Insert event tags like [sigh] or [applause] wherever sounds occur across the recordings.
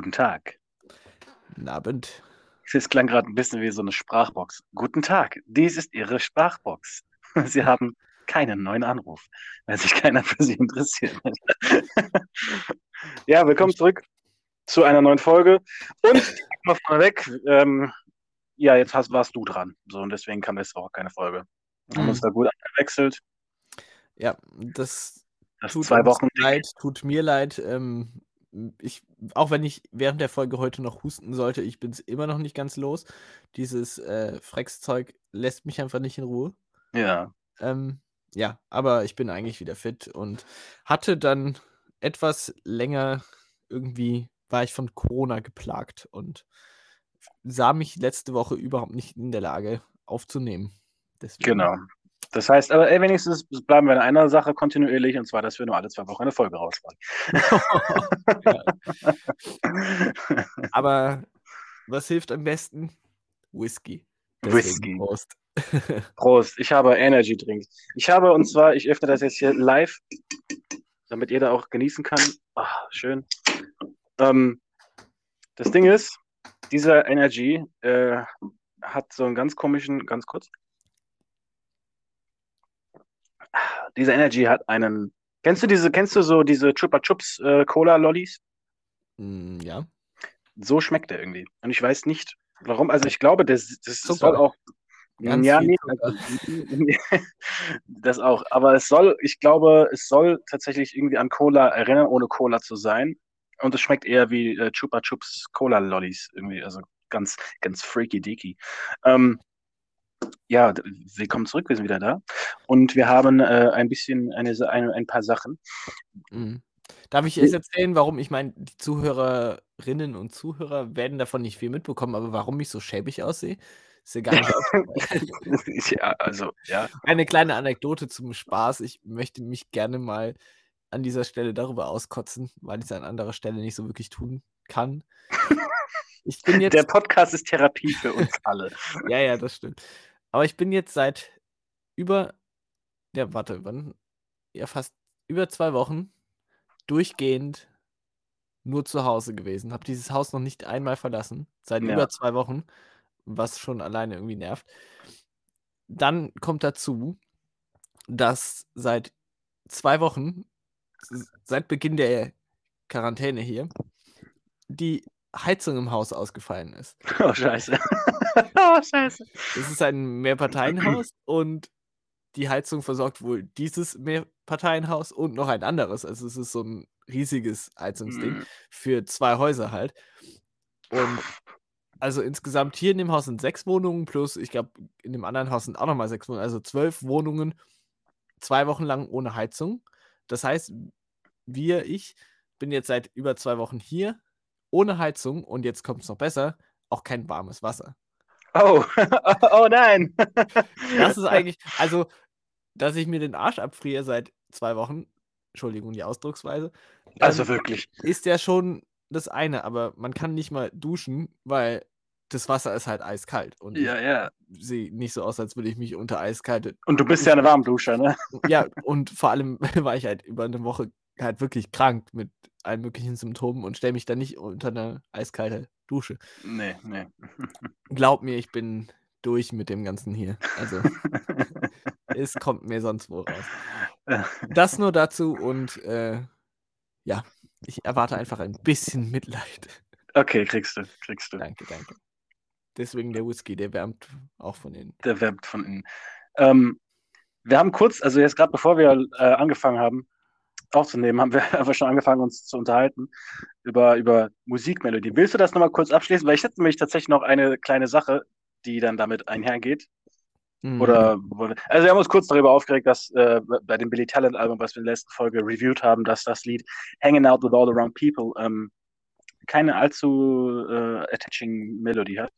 Guten Tag. Guten Abend. Es klang gerade ein bisschen wie so eine Sprachbox. Guten Tag, dies ist Ihre Sprachbox. [laughs] Sie haben keinen neuen Anruf, weil sich keiner für Sie interessiert. [laughs] ja, willkommen zurück zu einer neuen Folge. Und mal vorneweg, ähm, ja, jetzt hast, warst du dran. So, und deswegen kam jetzt auch keine Folge. Wir haben Mhm. uns da gut gewechselt. Ja, das Das tut zwei Wochen. leid, tut mir leid. Ähm, ich, auch wenn ich während der Folge heute noch husten sollte, ich bin es immer noch nicht ganz los. Dieses äh, Frex-Zeug lässt mich einfach nicht in Ruhe. Ja. Ähm, ja, aber ich bin eigentlich wieder fit und hatte dann etwas länger irgendwie, war ich von Corona geplagt und sah mich letzte Woche überhaupt nicht in der Lage aufzunehmen. Deswegen. Genau. Das heißt, aber ey, wenigstens bleiben wir in einer Sache kontinuierlich, und zwar, dass wir nur alle zwei Wochen eine Folge rausbringen. [laughs] Aber was hilft am besten? Whisky. Deswegen Whisky. Prost. [laughs] Prost, ich habe Energy Drink. Ich habe, und zwar, ich öffne das jetzt hier live, damit jeder auch genießen kann. Ah, schön. Ähm, das Ding ist, dieser Energy äh, hat so einen ganz komischen, ganz kurz. Dieser Energy hat einen. Kennst du diese, kennst du so diese Chupa Chups äh, Cola Lollis? Mm, ja. So schmeckt der irgendwie. Und ich weiß nicht, warum. Also ich glaube, das, das soll auch. Ganz ja, nee, also, [laughs] das auch. Aber es soll, ich glaube, es soll tatsächlich irgendwie an Cola erinnern, ohne Cola zu sein. Und es schmeckt eher wie äh, Chupa Chups Cola Lollis irgendwie. Also ganz, ganz freaky deaky. Ähm, ja, willkommen zurück, wir sind wieder da. Und wir haben äh, ein bisschen, eine, eine, ein paar Sachen. Mhm. Darf ich erst erzählen, warum ich meine, die Zuhörerinnen und Zuhörer werden davon nicht viel mitbekommen, aber warum ich so schäbig aussehe? Ist ja gar nicht [laughs] aufgefallen. ja, also, ja. Eine kleine Anekdote zum Spaß. Ich möchte mich gerne mal an dieser Stelle darüber auskotzen, weil ich es an anderer Stelle nicht so wirklich tun kann. Ich bin jetzt Der Podcast ist Therapie für uns alle. [laughs] Ja, ja, das stimmt. Aber ich bin jetzt seit über, ja, warte, wann? Ja, fast über zwei Wochen durchgehend nur zu Hause gewesen. Habe dieses Haus noch nicht einmal verlassen. Seit Ja. über zwei Wochen, was schon alleine irgendwie nervt. Dann kommt dazu, dass seit zwei Wochen, seit Beginn der Quarantäne hier, die Heizung im Haus ausgefallen ist. [laughs] Oh, scheiße. [laughs] oh, scheiße. Es ist ein Mehrparteienhaus und die Heizung versorgt wohl dieses Mehrparteienhaus und noch ein anderes. Also es ist so ein riesiges Heizungsding Mhm. für zwei Häuser halt. Und also insgesamt hier in dem Haus sind sechs Wohnungen plus, ich glaube, in dem anderen Haus sind auch nochmal sechs Wohnungen. Also zwölf Wohnungen, zwei Wochen lang ohne Heizung. Das heißt, wir, ich, bin jetzt seit über zwei Wochen hier ohne Heizung und jetzt kommt es noch besser, auch kein warmes Wasser. Oh, [laughs] oh nein. Das ist eigentlich, also, dass ich mir den Arsch abfriere seit zwei Wochen, Entschuldigung die Ausdrucksweise, Also wirklich. ist ja schon das eine, aber man kann nicht mal duschen, weil das Wasser ist halt eiskalt und Ja, ja. sehe nicht so aus, als würde ich mich unter eiskalte, Und du bist ja eine Warmduscher, ne? ja, und vor allem [laughs] war ich halt über eine Woche halt wirklich krank mit allen möglichen Symptomen und stelle mich dann nicht unter eine eiskalte Dusche. Nee, nee. [laughs] Glaub mir, ich bin durch mit dem Ganzen hier. Also, [laughs] es kommt mir sonst wo raus. [laughs] Das nur dazu und äh, ja, ich erwarte einfach ein bisschen Mitleid. Okay, kriegst du, kriegst du. Danke, danke. Deswegen der Whisky, der wärmt auch von innen. Der wärmt von innen. Ähm, wir haben kurz, also jetzt gerade bevor wir äh, angefangen haben aufzunehmen, haben wir, [laughs] wir schon angefangen, uns zu unterhalten über, über Musikmelodie. Willst du das nochmal kurz abschließen? Weil ich hätte nämlich tatsächlich noch eine kleine Sache, die dann damit einhergeht. Mhm. Oder, also wir haben uns kurz darüber aufgeregt, dass äh, bei dem Billy Talent Album, was wir in der letzten Folge reviewed haben, dass das Lied Hanging Out with All the Wrong People ähm, keine allzu äh, attaching Melodie hat.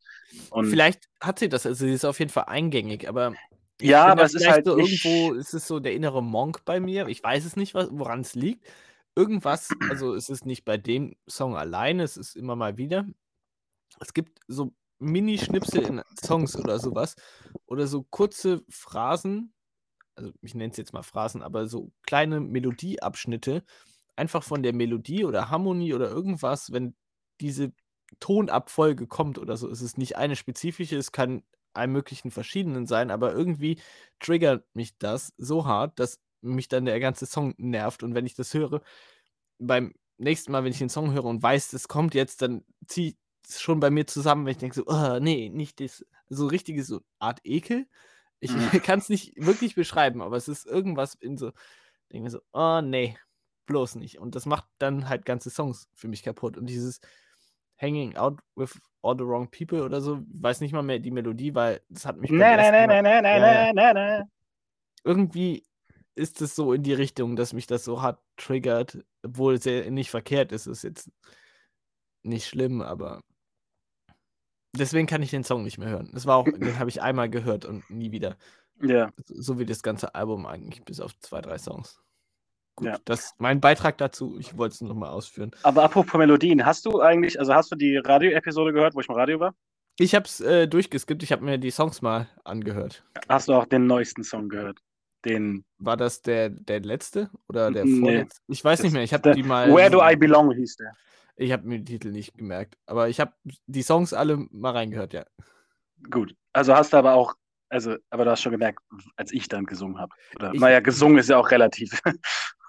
Und Vielleicht hat sie das, also sie ist auf jeden Fall eingängig, aber ja, aber es ist halt so irgendwo, es ist so der innere Monk bei mir. Ich weiß es nicht, was, woran es liegt. Irgendwas, also es ist nicht bei dem Song alleine, es ist immer mal wieder. Es gibt so Mini-Schnipsel in Songs oder sowas oder so kurze Phrasen, also ich nenne es jetzt mal Phrasen, aber so kleine Melodieabschnitte, einfach von der Melodie oder Harmonie oder irgendwas, wenn diese Tonabfolge kommt oder so. Es ist nicht eine spezifische, es kann allen möglichen verschiedenen sein, aber irgendwie triggert mich das so hart, dass mich dann der ganze Song nervt. Und wenn ich das höre, beim nächsten Mal, wenn ich den Song höre und weiß, es kommt jetzt, dann zieht es schon bei mir zusammen, wenn ich denke so, oh, nee, nicht das, so richtige so Art Ekel. Ich Mhm. [laughs] kann es nicht wirklich beschreiben, aber es ist irgendwas in so, denke mir so, oh nee, bloß nicht. Und das macht dann halt ganze Songs für mich kaputt. Und dieses Hanging Out with All the Wrong People oder so, ich weiß nicht mal mehr die Melodie, weil das hat mich Mal, nee, nee, Ja, ja. nee, nee, nee. irgendwie ist es so in die Richtung, dass mich das so hart triggert, obwohl es ja nicht verkehrt ist, ist jetzt nicht schlimm, aber deswegen kann ich den Song nicht mehr hören. Das war auch, den habe ich einmal gehört und nie wieder. Ja, So so wie das ganze Album eigentlich, bis auf zwei, drei Songs. Gut, Ja. das mein Beitrag dazu. Ich wollte es nochmal ausführen. aber apropos Melodien, hast du eigentlich, also hast du die Radio-Episode gehört, wo ich im Radio war? Ich habe es äh, durchgeskippt, ich habe mir die Songs mal angehört. Hast du auch den neuesten Song gehört? Den War das der, der letzte oder der Nee. vorletzte? Ich weiß nicht mehr, ich habe die mal. Where Do I Belong hieß der. Ich habe mir die Titel nicht gemerkt, aber ich habe die Songs alle mal reingehört, ja. Gut. Also hast du aber auch, also, aber du hast schon gemerkt, als ich dann gesungen habe. Naja, gesungen ist ja auch relativ. [laughs]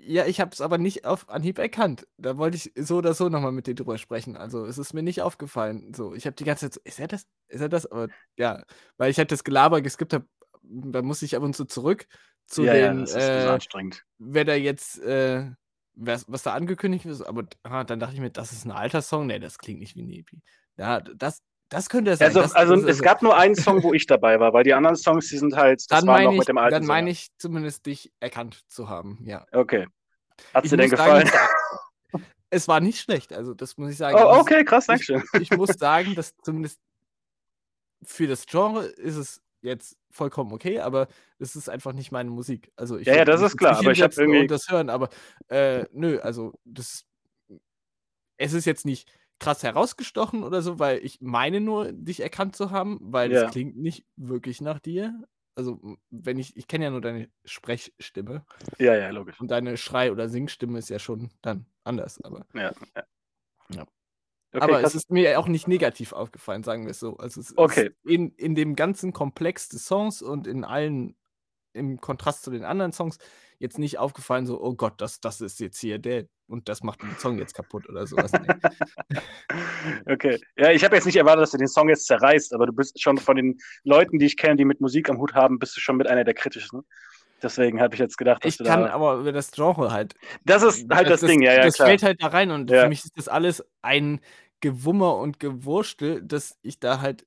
Ja, ich habe es aber nicht auf Anhieb erkannt. Da wollte ich so oder so nochmal mit dir drüber sprechen. Also es ist mir nicht aufgefallen. So, ich habe die ganze Zeit so, ist er das? Ist er das? Aber ja, weil ich halt das Gelaber geskippt habe, da muss ich ab und zu zurück zu ja, ja, den, das ist so äh, anstrengend. wer da jetzt, äh, was, was da angekündigt ist. Aber ah, dann dachte ich mir, das ist ein alter Song. Nee, das klingt nicht wie EP. Ja, das, das könnte es sein. Also, das, also das, es gab nur einen Song, wo ich dabei war, weil die anderen Songs, die sind halt, das dann war noch meine ich, mit dem alten dann meine ich zumindest dich erkannt zu haben, ja. Okay. Hat Ich dir denn muss sagen, gefallen? [laughs] Es war nicht schlecht, also das muss ich sagen. Oh, okay, krass, ich, Dankeschön. ich muss sagen, dass zumindest für das Genre ist es jetzt vollkommen okay, aber es ist einfach nicht meine Musik. Also ich Ja, ja, das ist klar, aber ich hab hinsetzen irgendwie- das hören, aber äh, nö, also das es ist jetzt nicht krass herausgestochen oder so, weil ich meine nur, dich erkannt zu haben, weil Ja. es klingt nicht wirklich nach dir. Also wenn ich, ich kenne ja nur deine Sprechstimme Ja, ja, logisch. und deine Schrei- oder Singstimme ist ja schon dann anders, aber Ja, ja. Ja. Okay, aber krass. es ist mir auch nicht negativ aufgefallen, sagen wir es so. Also es Okay. ist in, in dem ganzen Komplex des Songs und in allen, im Kontrast zu den anderen Songs, jetzt nicht aufgefallen, so, oh Gott, das, das ist jetzt hier der und das macht den Song jetzt kaputt oder sowas. Nee. [laughs] Okay. Ja, ich habe jetzt nicht erwartet, dass du den Song jetzt zerreißt, aber du bist schon von den Leuten, die ich kenne, die mit Musik am Hut haben, bist du schon mit einer der kritischsten. Deswegen habe ich jetzt gedacht, dass ich du kann da. aber über das Genre halt. Das ist halt das, Ding, ja, ja, Das klar. fällt halt da rein und Ja. für mich ist das alles ein Gewummer und Gewurstel, dass ich da halt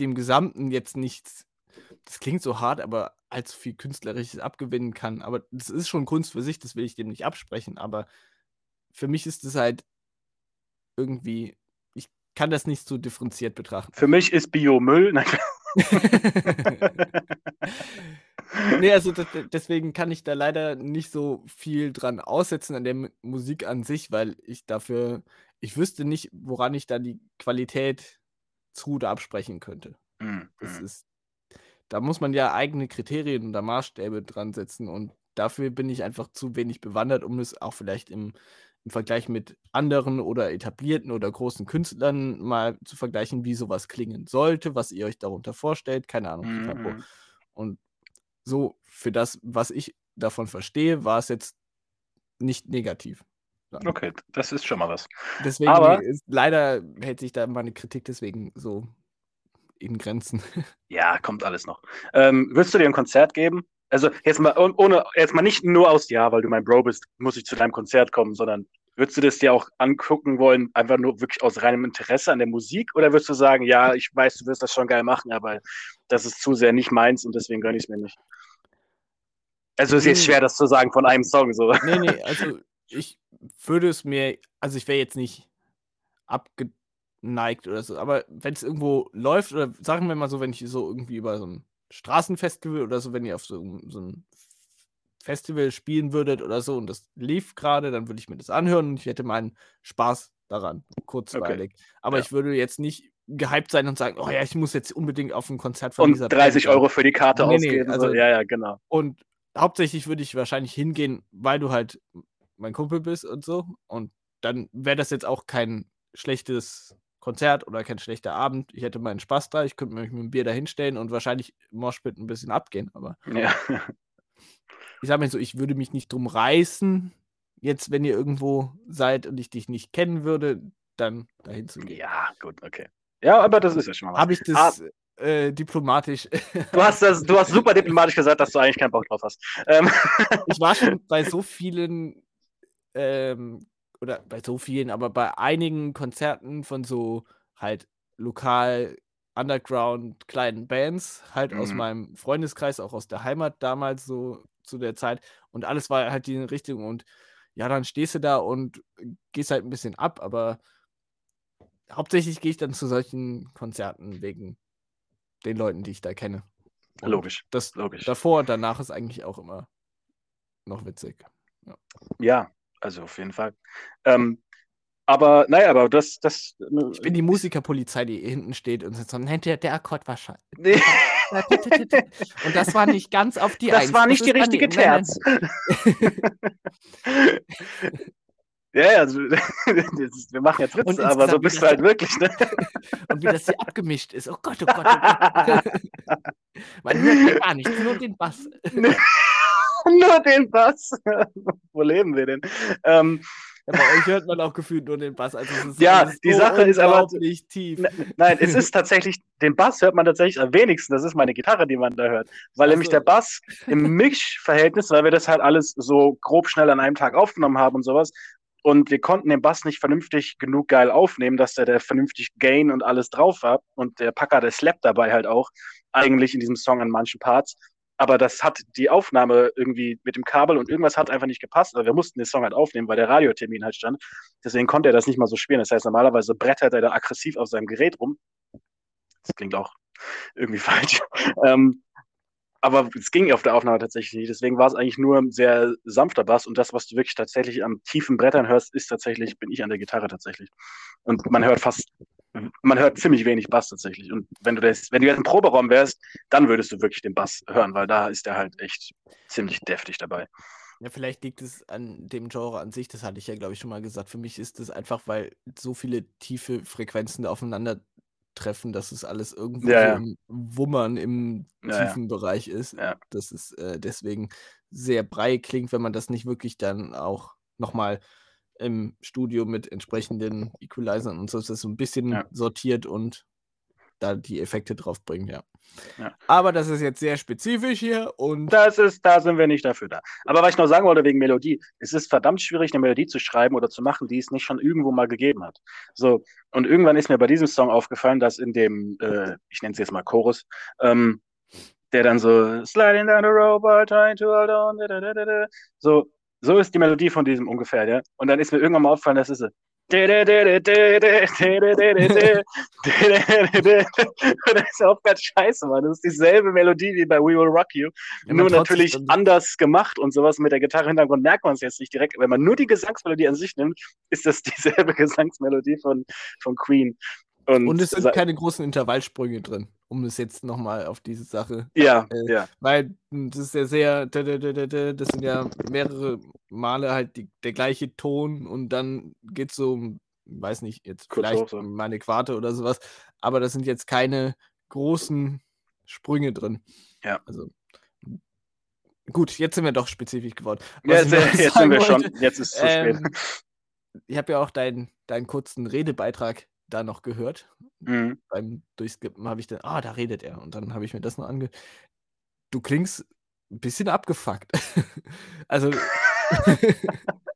dem Gesamten jetzt nichts, das klingt so hart, aber allzu viel Künstlerisches abgewinnen kann. Aber das ist schon Kunst für sich, das will ich dem nicht absprechen, aber für mich ist es halt irgendwie, ich kann das nicht so differenziert betrachten. Für mich ist Biomüll. Nein. [laughs] nee, also das, deswegen kann ich da leider nicht so viel dran aussetzen an der Musik an sich, weil ich dafür, ich wüsste nicht, woran ich da die Qualität zu oder absprechen könnte. Hm, Das hm. ist, da muss man ja eigene Kriterien oder Maßstäbe dran setzen und dafür bin ich einfach zu wenig bewandert, um es auch vielleicht im, im Vergleich mit anderen oder etablierten oder großen Künstlern mal zu vergleichen, wie sowas klingen sollte, was ihr euch darunter vorstellt, keine Ahnung. Hm, pipapo. hm. Und so für das, was ich davon verstehe, war es jetzt nicht negativ. Okay, das ist schon mal was. Deswegen Aber- ist, leider hält sich da meine Kritik deswegen so in Grenzen. [laughs] Ja, kommt alles noch. Ähm, würdest du dir ein Konzert geben? Also jetzt mal oh- ohne, jetzt mal nicht nur aus, ja, weil du mein Bro bist, muss ich zu deinem Konzert kommen, sondern würdest du das dir auch angucken wollen, einfach nur wirklich aus reinem Interesse an der Musik? Oder würdest du sagen, ja, ich weiß, du wirst das schon geil machen, aber das ist zu sehr nicht meins und deswegen gönne ich es mir nicht? Also es ist jetzt schwer, das zu sagen von einem Song so. nee, nee, also ich würde es mir, also ich wäre jetzt nicht abgeneigt oder so, aber wenn es irgendwo läuft, oder sagen wir mal so, wenn ich so irgendwie über so ein Straßenfestival oder so, wenn ihr auf so, ein- so ein Festival spielen würdet oder so und das lief gerade, dann würde ich mir das anhören und ich hätte meinen Spaß daran, kurzweilig. Aber Ja. ich würde jetzt nicht gehypt sein und sagen, oh ja, ich muss jetzt unbedingt auf ein Konzert von Und dieser 30 Band. Euro für die Karte Nee, nee, ausgeben. also- so. Ja, ja, genau. Und hauptsächlich würde ich wahrscheinlich hingehen, weil du halt mein Kumpel bist und so. Und dann wäre das jetzt auch kein schlechtes Konzert oder kein schlechter Abend. Ich hätte meinen Spaß da, ich könnte mich mit einem Bier da hinstellen und wahrscheinlich Moshpit ein bisschen abgehen, aber Ja. [laughs] ich sage mal so, ich würde mich nicht drum reißen, jetzt, wenn ihr irgendwo seid und ich dich nicht kennen würde, dann dahin zu gehen. Ja, gut, okay. Ja, aber das ist ja schon mal was. Habe ich das äh, diplomatisch. [laughs] Du hast, das, du hast super diplomatisch gesagt, dass du eigentlich keinen Bock drauf hast. Ähm, ich war schon [laughs] bei so vielen, ähm, oder bei so vielen, aber bei einigen Konzerten von so halt lokal Underground kleinen Bands, halt aus Mhm. meinem Freundeskreis, auch aus der Heimat damals so zu der Zeit. Und alles war halt die Richtung. Und ja, dann stehst du da und gehst halt ein bisschen ab, aber hauptsächlich gehe ich dann zu solchen Konzerten wegen den Leuten, die ich da kenne. Und logisch, Das logisch. davor und danach ist eigentlich auch immer noch witzig. Ja, also auf jeden Fall. Ähm, aber naja, aber das, das. Ich bin die Musikerpolizei, die hinten steht und sagt so, nein, der, der Akkord war scheiße. Nee, [laughs] Und das war nicht ganz auf die das Eins. war nicht die ist dann richtige. Terz. [laughs] Ja, ja, also, [laughs] das wir machen jetzt Witze, aber so bist du halt wirklich, ne? Und wie das hier abgemischt ist. Oh Gott, oh Gott, oh Gott. Man hört ja gar nichts, nur den Bass. [laughs] Nur den Bass. [laughs] Wo leben wir denn? Ähm, Ja, bei euch hört man auch gefühlt nur den Bass. Also es ist Ja, die Sache ist aber- unglaublich tief. Ne- Nein, es ist tatsächlich, den Bass hört man tatsächlich am wenigsten. Das ist meine Gitarre, die man da hört. Weil Ach nämlich so. der Bass im [laughs] Mischverhältnis, weil wir das halt alles so grob schnell an einem Tag aufgenommen haben und sowas. Und wir konnten den Bass nicht vernünftig genug geil aufnehmen, dass der, der vernünftig Gain und alles drauf war. Und der Packer, der slappt dabei halt auch, eigentlich in diesem Song an manchen Parts. Aber das hat die Aufnahme irgendwie mit dem Kabel und irgendwas hat einfach nicht gepasst. Also wir mussten den Song halt aufnehmen, weil der Radiotermin halt stand. Deswegen konnte er das nicht mal so spielen. Das heißt, normalerweise brettert er da aggressiv auf seinem Gerät rum. Das klingt auch irgendwie [laughs] falsch. Ähm, aber es ging auf der Aufnahme tatsächlich nicht. Deswegen war es eigentlich nur ein sehr sanfter Bass. Und das, was du wirklich tatsächlich am tiefen Brettern hörst, ist tatsächlich, bin ich an der Gitarre tatsächlich. Und man hört fast, man hört ziemlich wenig Bass tatsächlich. Und wenn du das, wenn du jetzt im Proberaum wärst, dann würdest du wirklich den Bass hören, weil da ist der halt echt ziemlich deftig dabei. Ja, vielleicht liegt es an dem Genre an sich, das hatte ich ja, glaube ich, schon mal gesagt. Für mich ist es einfach, weil so viele tiefe Frequenzen da aufeinandertreffen, dass es alles irgendwo Ja, ja. im Wummern im Ja, tiefen Bereich ist. Ja. Das ist äh, deswegen sehr brei klingt, wenn man das nicht wirklich dann auch nochmal im Studio mit entsprechenden Equalizern und so das so ein bisschen sortiert und da die Effekte drauf bringt, ja. Ja. Aber das ist jetzt sehr spezifisch hier und Das ist, da sind wir nicht dafür da. Aber was ich noch sagen wollte wegen Melodie, es ist verdammt schwierig, eine Melodie zu schreiben oder zu machen, die es nicht schon irgendwo mal gegeben hat. So, und irgendwann ist mir bei diesem Song aufgefallen, dass in dem, äh, ich nenne es jetzt mal Chorus, ähm, der dann so sliding down the road while trying to hold on, da, da, da, da, da. so, so ist die Melodie von diesem ungefähr, ja. Und dann ist mir irgendwann mal aufgefallen, das ist das ist ja auch ganz scheiße, Mann. Das ist dieselbe Melodie wie bei We Will Rock You. Ja, nur natürlich dann- anders gemacht und sowas mit der Gitarre im Hintergrund merkt man es jetzt nicht direkt. Wenn man nur die Gesangsmelodie an sich nimmt, ist das [laughs] dieselbe Gesangsmelodie von, von Queen. Und, Und es sind keine großen Intervallsprünge drin, um es jetzt nochmal auf diese Sache. ja, äh, ja, Weil das ist ja sehr, da, da, da, da, da, das sind ja mehrere Male halt die, der gleiche Ton und dann geht es so, um, weiß nicht, jetzt Kurz vielleicht so. meine Quarte oder sowas, aber das sind jetzt keine großen Sprünge drin. Ja. Also gut, jetzt sind wir doch spezifisch geworden. ja jetzt, jetzt sind wir schon, wollte, jetzt ist es zu spät. ähm, ich habe ja auch deinen deinen kurzen Redebeitrag da noch gehört Mhm. beim Durchskippen habe ich dann, ah, da redet er. Und dann habe ich mir das noch ange. Du klingst ein bisschen abgefuckt. [laughs] also. [laughs]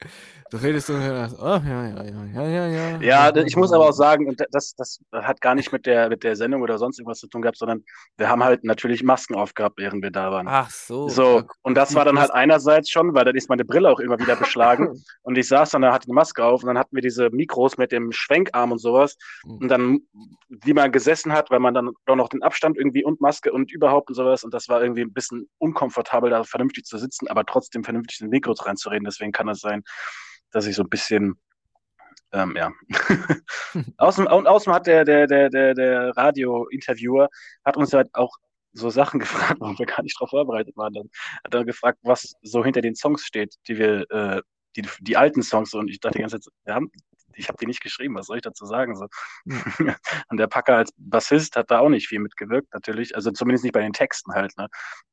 [laughs] du redest so, ja, oh, ja, ja, ja, ja, ja, ja. Ich muss aber auch sagen, und das, das hat gar nicht mit der, mit der Sendung oder sonst irgendwas zu tun gehabt, sondern wir haben halt natürlich Masken aufgehabt, während wir da waren. Ach so. So, und das war dann halt einerseits schon, weil dann ist meine Brille auch immer wieder beschlagen. [laughs] Und ich saß dann, da hatte die Maske auf und dann hatten wir diese Mikros mit dem Schwenkarm und sowas. Und dann, wie man gesessen hat, weil man dann doch noch den Abstand irgendwie und Maske und überhaupt und sowas. Und das war irgendwie ein bisschen unkomfortabel, da vernünftig zu sitzen, aber trotzdem vernünftig in den Mikros reinzureden. Deswegen kann es sein, dass ich so ein bisschen, ähm, ja. [laughs] [laughs] außerdem, und außerdem hat der, der, der, der, der Radio-Interviewer hat uns halt auch so Sachen [laughs] gefragt, wo wir gar nicht drauf vorbereitet waren. Dann hat er gefragt, was so hinter den Songs steht, die wir, äh, die, die alten Songs. Und ich dachte die ganze Zeit, wir haben, ich habe die nicht geschrieben, was soll ich dazu sagen? So. Mhm. [laughs] Und der Packer als Bassist hat da auch nicht viel mitgewirkt, natürlich. Also zumindest nicht bei den Texten halt, ne?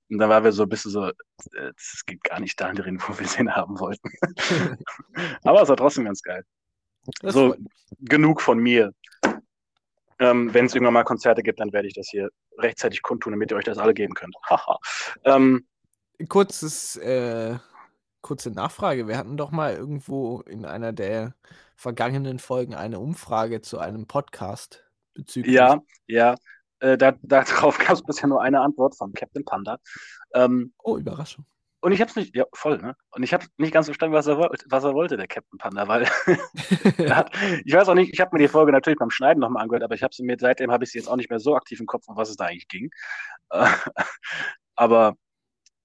Und da waren wir so ein bisschen so, es geht gar nicht dahin, wo wir es haben wollten. [laughs] Aber es war trotzdem ganz geil. Das so, genug von mir. Ähm, Wenn es irgendwann mal Konzerte gibt, dann werde ich das hier rechtzeitig kundtun, damit ihr euch das alle geben könnt. ähm, Kurzes, äh, kurze Nachfrage. Wir hatten doch mal irgendwo in einer der vergangenen Folgen eine Umfrage zu einem Podcast bezüglich. Ja, ja. Äh, da, [laughs] darauf gab es bisher nur eine Antwort von Captain Panda. Ähm, oh, Überraschung. Und ich habe es nicht, ja, voll, ne? Und ich habe nicht ganz verstanden, was er, was er wollte, der Captain Panda, weil [laughs] hat, ich weiß auch nicht, ich habe mir die Folge natürlich beim Schneiden nochmal angehört, aber ich habe sie mir, seitdem habe ich sie jetzt auch nicht mehr so aktiv im Kopf, um was es da eigentlich ging. [laughs] aber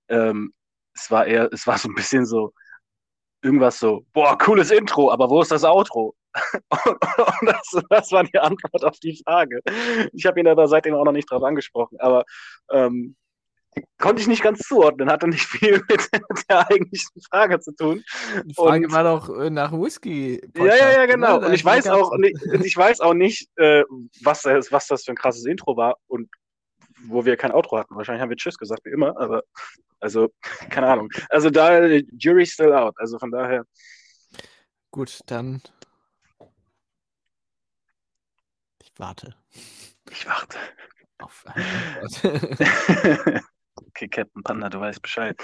ähm, es war eher, es war so ein bisschen so, irgendwas so, boah, cooles Intro, aber wo ist das Outro? [laughs] und, das, das, war die Antwort auf die Frage. Ich habe ihn aber seitdem auch noch nicht drauf angesprochen, aber ähm, konnte ich nicht ganz zuordnen, hatte nicht viel [laughs] mit der eigentlichen Frage zu tun. Die Frage und, war doch äh, nach Whisky. Ja, ja, ja, genau. Und ich weiß auch, nicht, ich weiß auch nicht, äh, was, das, was das für ein krasses Intro war und wo wir kein Outro hatten. Wahrscheinlich haben wir Tschüss gesagt, wie immer, aber also, [laughs] keine Ahnung. Also da, Jury still out. Also von daher. Gut, dann. Ich warte. Ich warte. Auf [laughs] Okay, Captain Panda, du weißt Bescheid.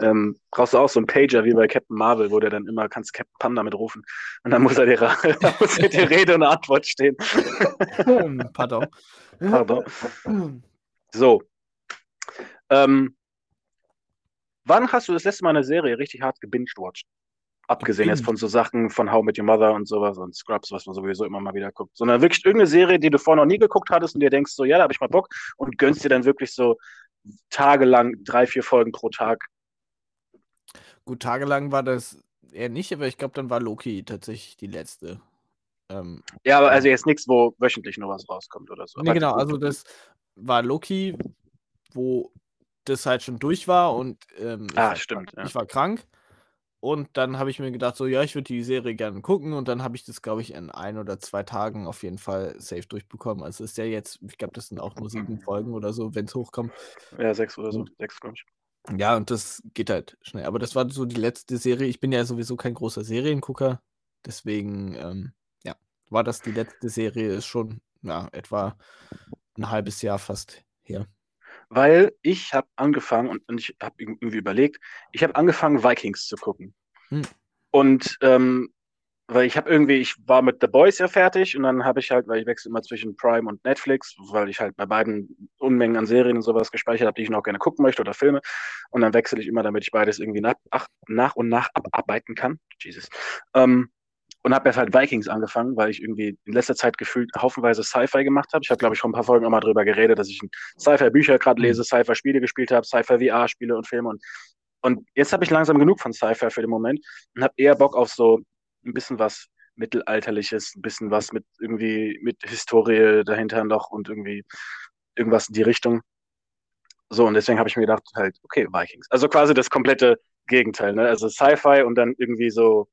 Ähm, brauchst du auch so einen Pager wie bei Captain Marvel, wo der dann immer kannst Captain Panda mitrufen und dann muss er dir, [laughs] muss dir die Rede und Antwort stehen. Pardon. Pardon. So. Ähm, wann hast du das letzte Mal eine Serie richtig hart gebinged-watched? Abgesehen jetzt von so Sachen von How Met Your Mother und sowas und Scrubs, was man sowieso immer mal wieder guckt. Sondern wirklich irgendeine Serie, die du vorher noch nie geguckt hattest und dir denkst so, ja, da habe ich mal Bock und gönnst dir dann wirklich so tagelang drei, vier Folgen pro Tag. Gut, tagelang war das eher nicht, aber ich glaube, dann war Loki tatsächlich die letzte. Ähm, ja, aber also jetzt nichts, wo wöchentlich nur was rauskommt oder so. Nee, genau, also das war Loki, wo das halt schon durch war und ähm, ah, ich, stimmt, ja. ich war krank. Und dann habe ich mir gedacht, so, ja, ich würde die Serie gerne gucken. Und dann habe ich das, glaube ich, in ein oder zwei Tagen auf jeden Fall safe durchbekommen. Also ist ja jetzt, ich glaube, das sind auch nur sieben Folgen oder so, wenn es hochkommt. Ja, sechs oder so, sechs, glaube ich. Ja, und das geht halt schnell. Aber das war so die letzte Serie. Ich bin ja sowieso kein großer Seriengucker. Deswegen, ähm, ja, war das die letzte Serie, ist schon, ja, etwa ein halbes Jahr fast her weil ich habe angefangen und, und ich habe irgendwie überlegt, ich habe angefangen, Vikings zu gucken. Hm. Und ähm, weil ich habe irgendwie, ich war mit The Boys ja fertig und dann habe ich halt, weil ich wechsle immer zwischen Prime und Netflix, weil ich halt bei beiden Unmengen an Serien und sowas gespeichert habe, die ich noch gerne gucken möchte oder Filme. Und dann wechsle ich immer, damit ich beides irgendwie nach, ach, nach und nach abarbeiten kann. Jesus. Ähm, und habe jetzt halt Vikings angefangen, weil ich irgendwie in letzter Zeit gefühlt haufenweise Sci-Fi gemacht habe. Ich habe, glaube ich, vor ein paar Folgen auch mal drüber geredet, dass ich Sci-Fi-Bücher gerade lese, mhm. Sci-Fi-Spiele gespielt habe, Sci-Fi-VR-Spiele und Filme. Und, und jetzt habe ich langsam genug von Sci-Fi für den Moment und habe eher Bock auf so ein bisschen was Mittelalterliches, ein bisschen was mit irgendwie mit Historie dahinter noch und irgendwie irgendwas in die Richtung. So, und deswegen habe ich mir gedacht, halt, okay, Vikings. Also quasi das komplette Gegenteil, ne? Also Sci-Fi und dann irgendwie so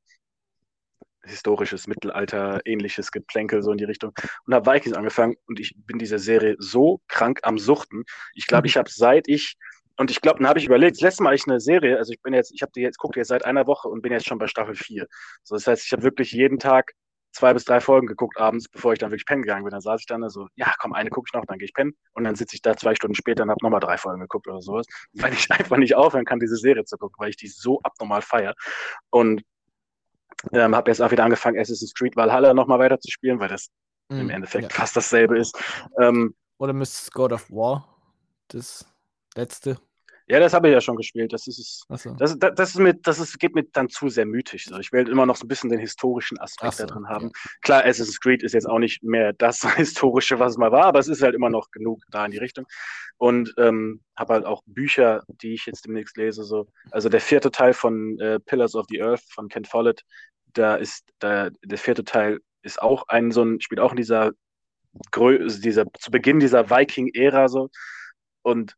historisches Mittelalter, ähnliches Geplänkel, so in die Richtung. Und habe Vikings angefangen und ich bin dieser Serie so krank am Suchten. Ich glaube, mhm. ich habe seit ich, und ich glaube, dann habe ich überlegt, das letzte Mal ich eine Serie, also ich bin jetzt, ich habe die jetzt, gucke jetzt seit einer Woche und bin jetzt schon bei Staffel 4. So, das heißt, ich habe wirklich jeden Tag zwei bis drei Folgen geguckt abends, bevor ich dann wirklich pennen gegangen bin. Dann saß ich dann so, ja, komm, eine gucke ich noch, dann gehe ich pennen. Und dann sitze ich da zwei Stunden später und habe nochmal drei Folgen geguckt oder sowas, [laughs] weil ich einfach nicht aufhören kann, diese Serie zu gucken, weil ich die so abnormal feiere. Und ähm, habe jetzt auch wieder angefangen, Assassin's Creed Valhalla nochmal weiter zu spielen, weil das mm, im Endeffekt ja. fast dasselbe ist. Ähm, Oder Miss God of War, das letzte. Ja, das habe ich ja schon gespielt. Das ist, so. das, das, das, ist mit, das ist, geht mir dann zu sehr mythisch. So. Ich will immer noch so ein bisschen den historischen Aspekt so, da drin haben. Ja. Klar, Assassin's Creed ist jetzt auch nicht mehr das [laughs] Historische, was es mal war, aber es ist halt immer noch genug da in die Richtung. Und ähm, habe halt auch Bücher, die ich jetzt demnächst lese. So. Also der vierte Teil von äh, Pillars of the Earth von Ken Follett, da ist da, der vierte Teil ist auch ein so ein, spielt auch in dieser Größe, dieser, zu Beginn dieser Viking-Ära so. Und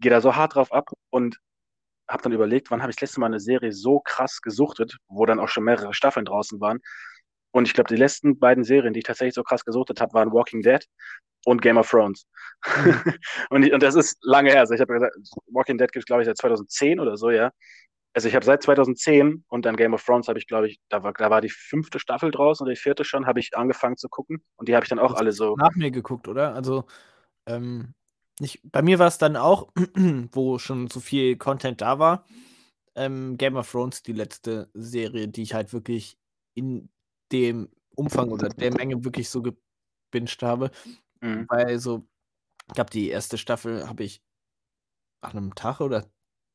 gehe da so hart drauf ab und habe dann überlegt, wann habe ich das letzte Mal eine Serie so krass gesuchtet, wo dann auch schon mehrere Staffeln draußen waren. Und ich glaube, die letzten beiden Serien, die ich tatsächlich so krass gesuchtet habe, waren Walking Dead und Game of Thrones. Mhm. [laughs] und, und das ist lange her. Also ich habe gesagt, Walking Dead gibt es, glaube ich, seit 2010 oder so, ja. Also ich habe seit 2010 und dann Game of Thrones habe ich, glaube ich, da war, da war die fünfte Staffel draußen oder die vierte schon, habe ich angefangen zu gucken. Und die habe ich dann auch alle so. Nach mir geguckt, oder? Also, ähm, nicht, bei mir war es dann auch, [clears throat] wo schon so viel Content da war, ähm, Game of Thrones, die letzte Serie, die ich halt wirklich in dem Umfang oder der Menge wirklich so gebinged habe. Mhm. Weil so, ich glaube, die erste Staffel habe ich nach einem Tag oder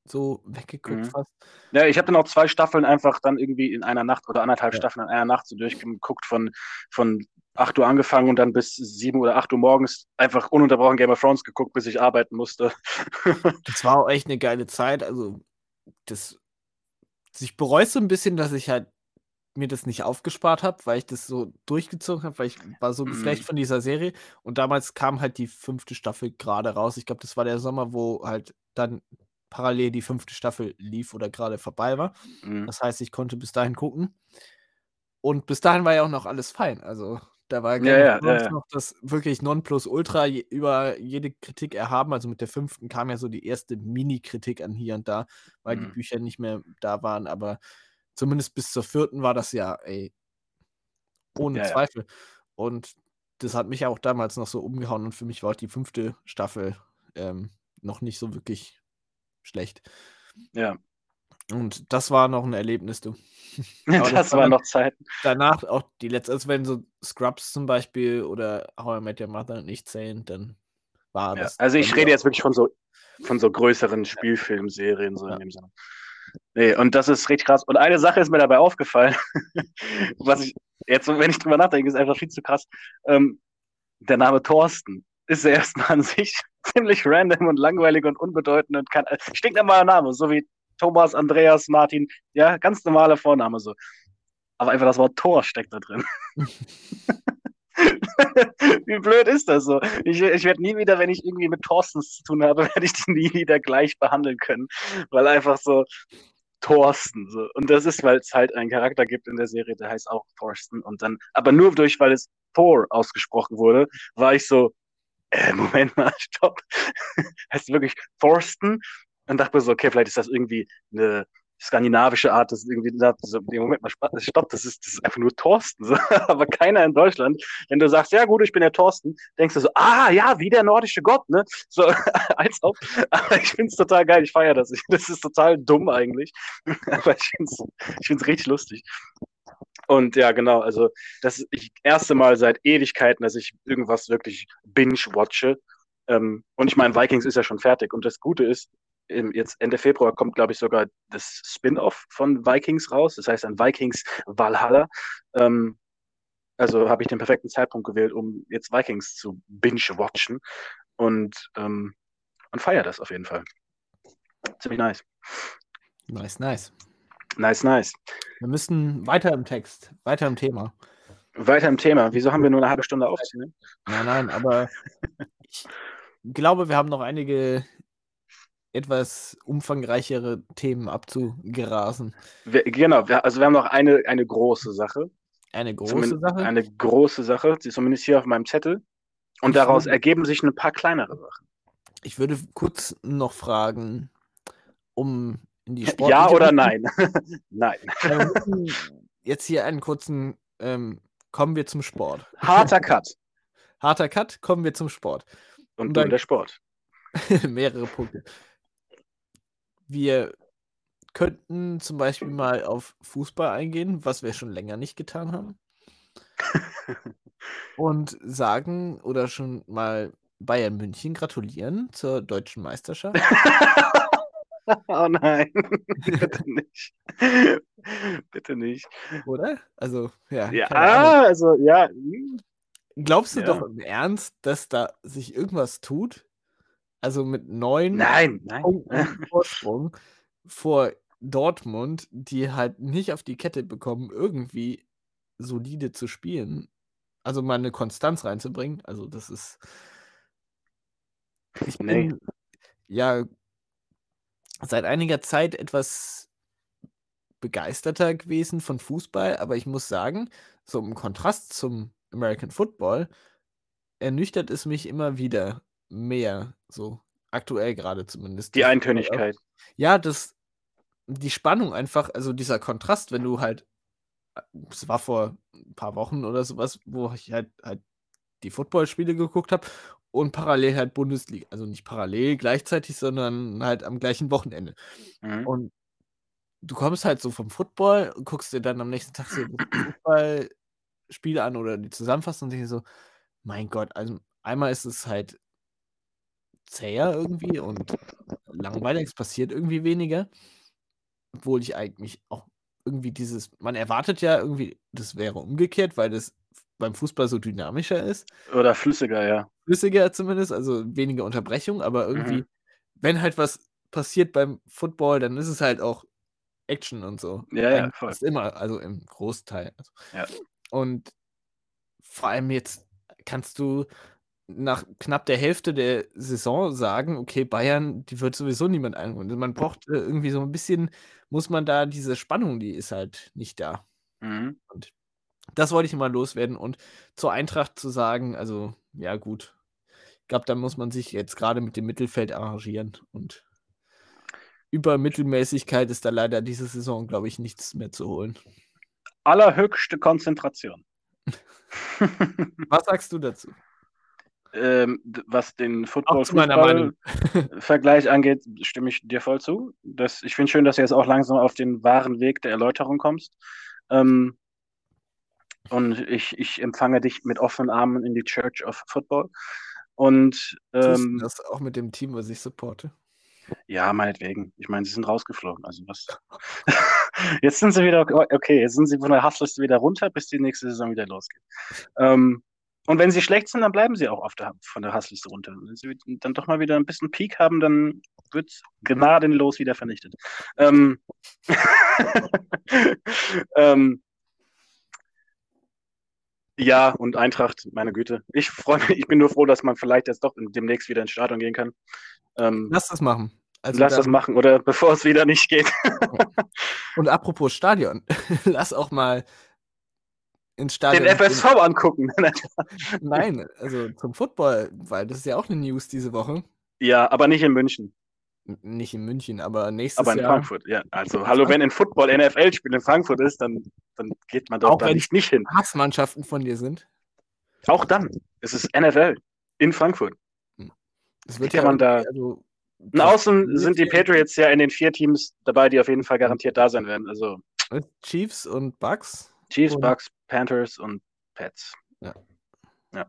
so weggeguckt mhm. fast. Ja, ich habe dann auch zwei Staffeln einfach dann irgendwie in einer Nacht oder anderthalb ja. Staffeln in einer Nacht so durchgeguckt von, von 8 Uhr angefangen und dann bis 7 oder 8 Uhr morgens einfach ununterbrochen Game of Thrones geguckt, bis ich arbeiten musste. [laughs] das war auch echt eine geile Zeit. Also, das. Ich bereue so ein bisschen, dass ich halt mir das nicht aufgespart habe, weil ich das so durchgezogen habe, weil ich war so geflecht mhm. von dieser Serie. Und damals kam halt die fünfte Staffel gerade raus. Ich glaube, das war der Sommer, wo halt dann parallel die fünfte Staffel lief oder gerade vorbei war. Mhm. Das heißt, ich konnte bis dahin gucken. Und bis dahin war ja auch noch alles fein. Also da war ja, ja, ja, noch das wirklich Nonplusultra je, über jede Kritik erhaben. Also mit der fünften kam ja so die erste Mini-Kritik an hier und da, weil mhm. die Bücher nicht mehr da waren. Aber zumindest bis zur vierten war das ja, ey, ohne Zweifel. Und das hat mich auch damals noch so umgehauen und für mich war auch die fünfte Staffel ähm, noch nicht so wirklich schlecht. Ja. Und das war noch ein Erlebnis, du. [laughs] das, das war noch Zeit. Danach auch die letzte, also wenn so Scrubs zum Beispiel oder How I Met Your Mother nicht zählen, dann war ja, das. Also ich rede jetzt wirklich von so, von so größeren Spielfilmserien, so ja. in dem Sinne. Nee, und das ist richtig krass. Und eine Sache ist mir dabei aufgefallen, [laughs] was ich jetzt, wenn ich drüber nachdenke, ist einfach viel zu krass. Ähm, der Name Thorsten ist ja erstmal an sich [laughs] ziemlich random und langweilig und unbedeutend und kann, stinkt normaler Name, so wie Thomas, Andreas, Martin, ja, ganz normaler Vorname so. Aber einfach das Wort Tor steckt da drin. [laughs] Wie blöd ist das so? Ich, ich werde nie wieder, wenn ich irgendwie mit Thorstens zu tun habe, [laughs] werde ich die nie wieder gleich behandeln können. Weil einfach so Thorsten. So. Und das ist, weil es halt einen Charakter gibt in der Serie, der heißt auch Thorsten. Und dann, aber nur durch, weil es Thor ausgesprochen wurde, war ich so, äh, [laughs] Moment mal, stopp. heißt wirklich Thorsten? Und dachte mir so, okay, vielleicht ist das irgendwie eine skandinavische Art, das ist irgendwie, so, Moment mal, stopp, das ist, das ist einfach nur Thorsten. So. [laughs] Aber keiner in Deutschland, wenn du sagst, ja gut, ich bin der Thorsten, denkst du so, ah ja, wie der nordische Gott, ne? So, [laughs] als ob. Aber ich find's total geil, ich feiere das. Das ist total dumm eigentlich. Aber ich find's, ich find's richtig lustig. Und ja, genau, also das ist das erste Mal seit Ewigkeiten, dass ich irgendwas wirklich binge-watche. Ähm, und ich meine, Vikings ist ja schon fertig. Und das Gute ist, jetzt Ende Februar kommt, glaube ich, sogar das Spin-off von Vikings raus. Das heißt, ein Vikings Valhalla. Ähm, also habe ich den perfekten Zeitpunkt gewählt, um jetzt Vikings zu binge-watchen. Und, ähm, und feiere das auf jeden Fall. Ziemlich nice. Nice, nice. Nice, nice. Wir müssen weiter im Text, weiter im Thema. Weiter im Thema. Wieso haben wir nur eine halbe Stunde aufzunehmen? Nein, nein, aber [laughs] ich glaube, wir haben noch einige etwas umfangreichere Themen abzugerasen. Wir, genau, wir, also wir haben noch eine, eine große Sache. Eine große Zumindest Sache? Eine große Sache, zumindest hier auf meinem Zettel. Und ich daraus würde, ergeben sich ein paar kleinere Sachen. Ich würde kurz noch fragen, um in die Sport. Ja oder nein? [laughs] nein. Jetzt hier einen kurzen, ähm, kommen wir zum Sport. Harter [laughs] Cut. Harter Cut, kommen wir zum Sport. Und, Und dann der Sport. [laughs] mehrere Punkte. Wir könnten zum Beispiel mal auf Fußball eingehen, was wir schon länger nicht getan haben. und sagen oder schon mal Bayern München gratulieren zur deutschen Meisterschaft. [laughs] oh nein, [laughs] bitte nicht. bitte nicht. Oder? Also, ja. Ja, also, ja. Hm. Glaubst du ja. doch im Ernst, dass da sich irgendwas tut? Also mit neun nein, nein. [laughs] Vorsprung vor Dortmund, die halt nicht auf die Kette bekommen, irgendwie solide zu spielen. Also mal eine Konstanz reinzubringen. Also das ist. Ich bin nee. ja seit einiger Zeit etwas begeisterter gewesen von Fußball, aber ich muss sagen, so im Kontrast zum American Football ernüchtert es mich immer wieder mehr, so aktuell gerade zumindest. Die Eintönigkeit. Ja, das, die Spannung einfach, also dieser Kontrast, wenn du halt, es war vor ein paar Wochen oder sowas, wo ich halt, halt die Footballspiele geguckt habe und parallel halt Bundesliga, also nicht parallel gleichzeitig, sondern halt am gleichen Wochenende. Mhm. Und du kommst halt so vom Football und guckst dir dann am nächsten Tag so [clears throat] Fußballspiele an oder die Zusammenfassung und denkst so, mein Gott, also einmal ist es halt zäher irgendwie und langweilig, es passiert irgendwie weniger. Obwohl ich eigentlich auch irgendwie dieses, man erwartet ja irgendwie, das wäre umgekehrt, weil das beim Fußball so dynamischer ist. Oder flüssiger, ja. Flüssiger zumindest, also weniger Unterbrechung, aber irgendwie, mhm. wenn halt was passiert beim Football, dann ist es halt auch Action und so. Ja, ja, voll. Ist immer, also im Großteil. Also. Ja. Und vor allem jetzt kannst du nach knapp der Hälfte der Saison sagen, okay, Bayern, die wird sowieso niemand einholen. Man braucht äh, irgendwie so ein bisschen, muss man da diese Spannung, die ist halt nicht da. Mhm. Und das wollte ich mal loswerden. Und zur Eintracht zu sagen, also ja gut, ich glaube, da muss man sich jetzt gerade mit dem Mittelfeld arrangieren. Und über Mittelmäßigkeit ist da leider diese Saison, glaube ich, nichts mehr zu holen. Allerhöchste Konzentration. [laughs] Was sagst du dazu? Ähm, was den Football-Vergleich [laughs] angeht, stimme ich dir voll zu. Das, ich finde schön, dass du jetzt auch langsam auf den wahren Weg der Erläuterung kommst. Ähm, und ich, ich empfange dich mit offenen Armen in die Church of Football. Und ähm, das auch mit dem Team, was ich supporte. Ja, meinetwegen. Ich meine, sie sind rausgeflogen. Also was? [laughs] jetzt sind sie wieder okay. Jetzt sind sie von der Hassliste wieder runter, bis die nächste Saison wieder losgeht. Ähm, und wenn sie schlecht sind, dann bleiben sie auch auf der, von der Hassliste runter. Wenn sie dann doch mal wieder ein bisschen Peak haben, dann wird es gnadenlos wieder vernichtet. Ähm, [laughs] ähm, ja, und Eintracht, meine Güte. Ich freue mich, ich bin nur froh, dass man vielleicht jetzt doch demnächst wieder ins Stadion gehen kann. Ähm, Lass das machen. Also lass das machen, oder [laughs] bevor es wieder nicht geht. [laughs] und apropos Stadion, [laughs] lass auch mal ins Stadion. Den FSV gehen. angucken. Nein, also zum Football, weil das ist ja auch eine News diese Woche. Ja, aber nicht in München. Nicht in München, aber nächstes Jahr. Aber in Jahr. Frankfurt, ja. Also, hallo, wenn in Football NFL-Spiel in Frankfurt ist, dann, dann geht man dort da nicht, nicht hin. Hassmannschaften von dir sind. Auch dann. Es ist NFL in Frankfurt. Das wird ja man da. Also, und außen sind die Patriots ja in den vier Teams dabei, die auf jeden Fall garantiert da sein werden. Also Chiefs und Bucks. Chiefs, Bucks, Panthers und Pets. Ja. ja.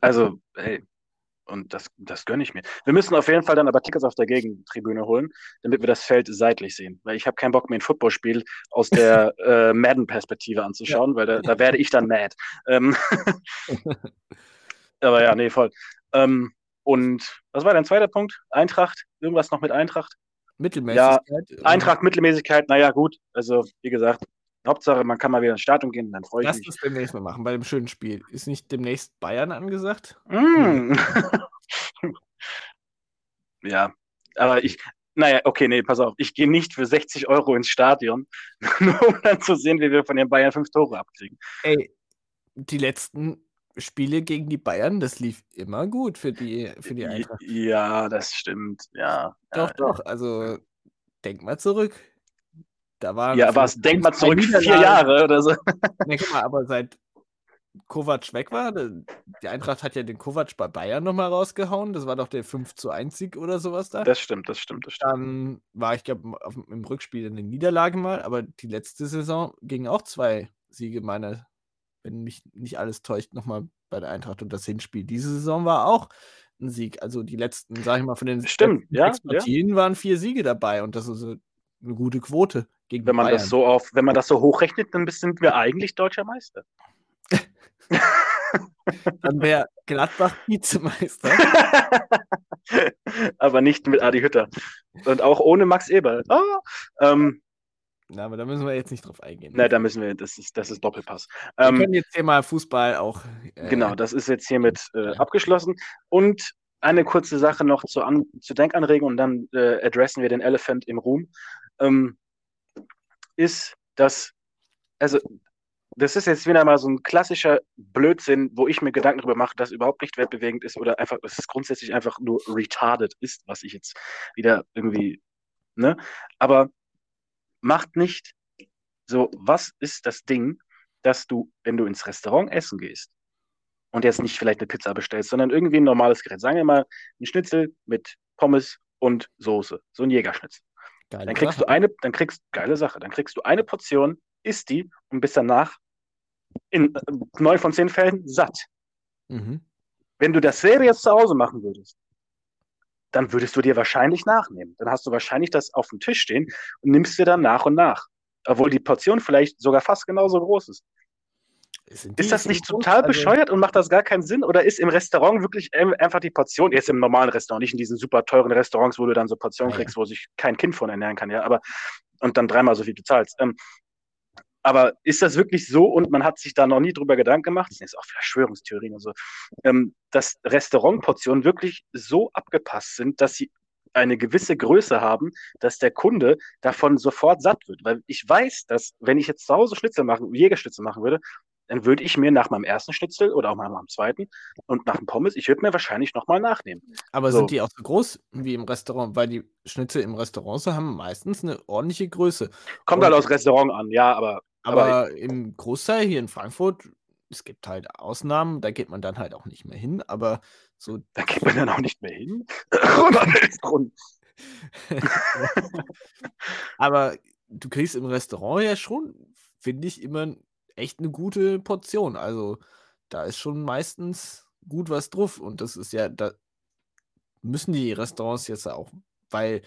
Also, hey, und das, das gönne ich mir. Wir müssen auf jeden Fall dann aber Tickets auf der Gegentribüne holen, damit wir das Feld seitlich sehen. Weil ich habe keinen Bock mehr ein Footballspiel aus der [laughs] äh, Madden-Perspektive anzuschauen, ja. weil da, da, werde ich dann mad. Ähm [laughs] aber ja, nee, voll. Ähm, und was war dein zweiter Punkt? Eintracht? Irgendwas noch mit Eintracht? Mittelmäßigkeit. Ja, Eintracht, Mittelmäßigkeit, naja, gut. Also, wie gesagt, Hauptsache, man kann mal wieder ins Stadion gehen, dann freue ich Lass mich. Lass das demnächst mal machen, bei dem schönen Spiel. Ist nicht demnächst Bayern angesagt? Mm. [laughs] ja, aber ich, naja, okay, nee, pass auf. Ich gehe nicht für 60 Euro ins Stadion, [laughs] nur um dann zu sehen, wie wir von den Bayern fünf Tore abkriegen. Ey, die letzten Spiele gegen die Bayern, das lief immer gut für die, für die Eintracht. Ja, das stimmt, ja. Doch, ja. doch, also denk mal zurück. Da war ja, was, denk mal zurück, vier Jahre oder so. Ne, guck mal, aber seit Kovac weg war, die Eintracht hat ja den Kovac bei Bayern nochmal rausgehauen. Das war doch der 5 zu 1 Sieg oder sowas da. Das stimmt, das stimmt, das stimmt. Dann war ich, glaube im Rückspiel eine Niederlage mal, aber die letzte Saison gingen auch zwei Siege, meine, wenn mich nicht alles täuscht, nochmal bei der Eintracht. Und das Hinspiel diese Saison war auch ein Sieg. Also die letzten, sag ich mal, von den stimmt, ja, Partien ja. waren vier Siege dabei und das ist eine gute Quote gegen wenn man Bayern. das so auf, wenn man das so hochrechnet, dann sind wir eigentlich deutscher Meister. [laughs] dann wäre Gladbach Vizemeister. [laughs] aber nicht mit Adi Hütter. Und auch ohne Max Eber. Oh, ähm, na, aber da müssen wir jetzt nicht drauf eingehen. Nein, da müssen wir, das ist, das ist Doppelpass. Wir ähm, können jetzt hier mal Fußball auch. Äh, genau, das ist jetzt hiermit äh, abgeschlossen. Und eine kurze Sache noch zur, An zur Denkanregung und dann äh, adressen wir den Elephant im Ruhm. Ähm, ist, dass, also das ist jetzt wieder mal so ein klassischer Blödsinn, wo ich mir Gedanken darüber mache, dass überhaupt nicht weltbewegend ist oder einfach, dass es grundsätzlich einfach nur retarded ist, was ich jetzt wieder irgendwie, ne? Aber macht nicht so, was ist das Ding, dass du, wenn du ins Restaurant essen gehst und jetzt nicht vielleicht eine Pizza bestellst, sondern irgendwie ein normales Gerät, sagen wir mal ein Schnitzel mit Pommes und Soße, so ein Jägerschnitzel. Geile dann kriegst Sache. du eine, dann kriegst geile Sache, dann kriegst du eine Portion, isst die und bist danach in äh, neun von zehn Fällen satt. Mhm. Wenn du dasselbe jetzt zu Hause machen würdest, dann würdest du dir wahrscheinlich nachnehmen. Dann hast du wahrscheinlich das auf dem Tisch stehen und nimmst dir dann nach und nach. Obwohl die Portion vielleicht sogar fast genauso groß ist. Ist das nicht total also, bescheuert und macht das gar keinen Sinn? Oder ist im Restaurant wirklich einfach die Portion, jetzt im normalen Restaurant, nicht in diesen super teuren Restaurants, wo du dann so Portionen ja. kriegst, wo sich kein Kind von ernähren kann, ja, aber und dann dreimal so viel bezahlst. Ähm, aber ist das wirklich so und man hat sich da noch nie drüber Gedanken gemacht, das sind jetzt auch Verschwörungstheorien und so, ähm, dass Restaurantportionen wirklich so abgepasst sind, dass sie eine gewisse Größe haben, dass der Kunde davon sofort satt wird. Weil ich weiß, dass wenn ich jetzt zu Hause Schnitzel machen, Jägerschnitzel machen würde, dann würde ich mir nach meinem ersten Schnitzel oder auch mal nach dem zweiten und nach dem Pommes, ich würde mir wahrscheinlich nochmal nachnehmen. Aber so. sind die auch so groß wie im Restaurant? Weil die Schnitzel im Restaurant so haben meistens eine ordentliche Größe. Kommt und, halt aus Restaurant an, ja, aber aber, aber im Großteil hier in Frankfurt, es gibt halt Ausnahmen, da geht man dann halt auch nicht mehr hin, aber so. Da geht man dann auch nicht mehr hin? [laughs] [laughs] aber du kriegst im Restaurant ja schon, finde ich, immer echt eine gute Portion. Also da ist schon meistens gut was drauf. Und das ist ja, da müssen die Restaurants jetzt auch, weil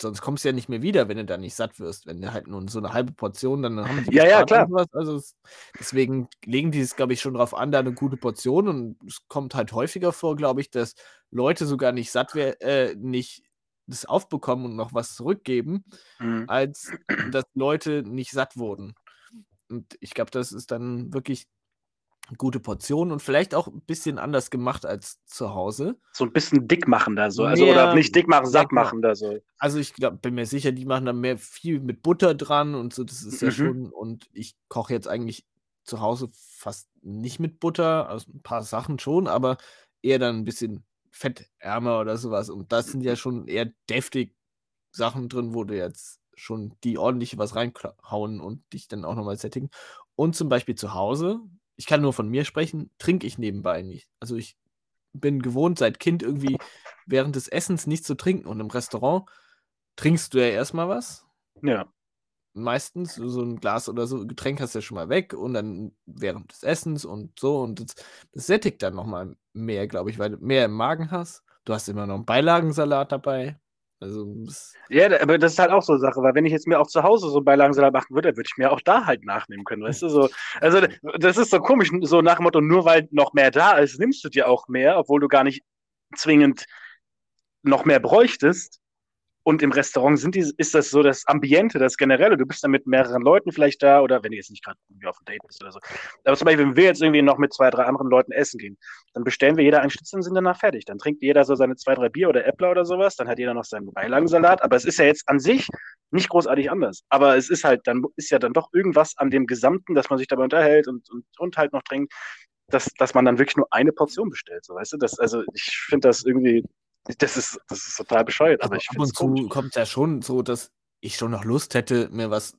sonst kommst du ja nicht mehr wieder, wenn du da nicht satt wirst. Wenn du halt nur so eine halbe Portion, dann haben die. [laughs] Ja, ja, klar. Also es, deswegen legen die es, glaube ich, schon darauf an, da eine gute Portion. Und es kommt halt häufiger vor, glaube ich, dass Leute sogar nicht satt werden, äh, nicht das aufbekommen und noch was zurückgeben, mhm. als dass Leute nicht satt wurden. Und ich glaube, das ist dann wirklich gute Portion und vielleicht auch ein bisschen anders gemacht als zu Hause. So ein bisschen dick machen da so, also oder nicht dick machen, satt machen da so. Also ich glaube, bin mir sicher, die machen da mehr viel mit Butter dran und so, das ist mhm. ja schon und ich koche jetzt eigentlich zu Hause fast nicht mit Butter, also ein paar Sachen schon, aber eher dann ein bisschen fettärmer oder sowas und das sind ja schon eher deftig Sachen drin, wo du jetzt schon die ordentlich was reinhauen und dich dann auch nochmal sättigen. Und zum Beispiel zu Hause, ich kann nur von mir sprechen, trinke ich nebenbei nicht. Also ich bin gewohnt, seit Kind irgendwie während des Essens nicht zu trinken. Und im Restaurant trinkst du ja erstmal was. Ja. Meistens so ein Glas oder so Getränk hast du ja schon mal weg und dann während des Essens und so. Und das, das sättigt dann nochmal mehr, glaube ich, weil du mehr im Magen hast. Du hast immer noch einen Beilagensalat dabei. Also, ja, aber das ist halt auch so eine Sache, weil wenn ich jetzt mir auch zu Hause so Beilagensalat machen würde, würde ich mir auch da halt nachnehmen können, weißt du, so. Also, das ist so komisch, so nach dem Motto, nur weil noch mehr da ist, nimmst du dir auch mehr, obwohl du gar nicht zwingend noch mehr bräuchtest. Und im Restaurant sind die, ist das so das Ambiente, das Generelle. Du bist dann mit mehreren Leuten vielleicht da oder wenn du jetzt nicht gerade auf ein Date bist oder so. Aber zum Beispiel, wenn wir jetzt irgendwie noch mit zwei, drei anderen Leuten essen gehen, dann bestellen wir jeder einen Schnitzel und sind danach fertig. Dann trinkt jeder so seine zwei, drei Bier oder Äppler oder sowas. Dann hat jeder noch seinen Beilagensalat. Aber es ist ja jetzt an sich nicht großartig anders. Aber es ist halt, dann ist ja dann doch irgendwas an dem Gesamten, dass man sich dabei unterhält und, und, und halt noch trinkt, dass, dass man dann wirklich nur eine Portion bestellt. So, weißt du? Das, also ich finde das irgendwie das ist, das ist total bescheuert, aber, ich Ab und zu kommt es ja schon so, dass ich schon noch Lust hätte, mir was,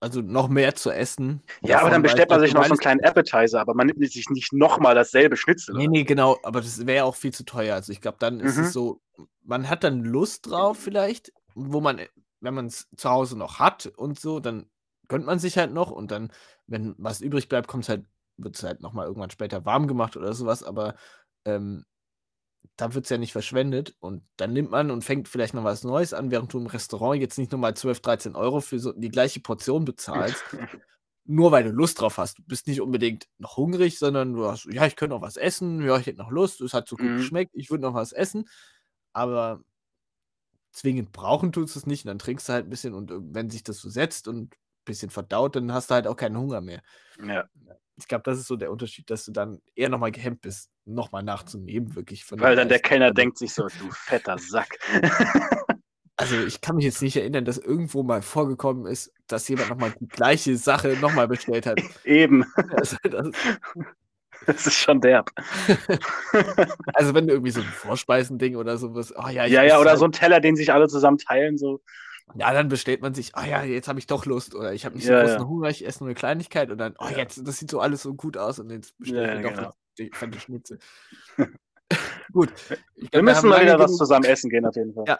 also noch mehr zu essen. Ja, aber dann bestellt man sich noch so einen kleinen Appetizer, aber man nimmt sich nicht nochmal dasselbe Schnitzel. Nee, nee, genau, aber das wäre auch viel zu teuer. Also ich glaube, dann ist mhm. es so, man hat dann Lust drauf vielleicht, wo man, wenn man es zu Hause noch hat und so, dann gönnt man sich halt noch und dann, wenn was übrig bleibt, kommt es halt, wird es halt nochmal irgendwann später warm gemacht oder sowas, aber ähm, da wird es ja nicht verschwendet. Und dann nimmt man und fängt vielleicht noch was Neues an, während du im Restaurant jetzt nicht nochmal 12, 13 Euro für so die gleiche Portion bezahlst, [laughs] nur weil du Lust drauf hast. Du bist nicht unbedingt noch hungrig, sondern du hast, ja, ich könnte noch was essen, ja, ich hätte noch Lust, es hat so gut mhm. geschmeckt, ich würde noch was essen, aber zwingend brauchen tust du es nicht. Und dann trinkst du halt ein bisschen und äh, wenn sich das so setzt und bisschen verdaut, dann hast du halt auch keinen Hunger mehr. Ja. Ich glaube, das ist so der Unterschied, dass du dann eher nochmal gehemmt bist, nochmal nachzunehmen, wirklich. Weil dann der Kellner denkt sich so, du fetter Sack. [laughs] Also ich kann mich jetzt nicht erinnern, dass irgendwo mal vorgekommen ist, dass jemand nochmal die gleiche Sache nochmal bestellt hat. [laughs] Eben. [laughs] Also, das, Das ist schon derb. also wenn du irgendwie so ein Vorspeisending oder sowas, oh ja, Ja, ja, oder halt- so ein Teller, den sich alle zusammen teilen, so. Ja, dann bestellt man sich, oh ja, jetzt habe ich doch Lust oder ich habe nicht so Ja, großen ja. Hunger, ich esse nur eine Kleinigkeit und dann, oh Ja. jetzt, das sieht so alles so gut aus und jetzt bestelle ich Ja, mir doch genau. die [laughs] fette Schnitzel. [laughs] gut. Ich Wir glaub, müssen haben mal wieder was zusammen essen gehen, auf jeden Fall. Ja.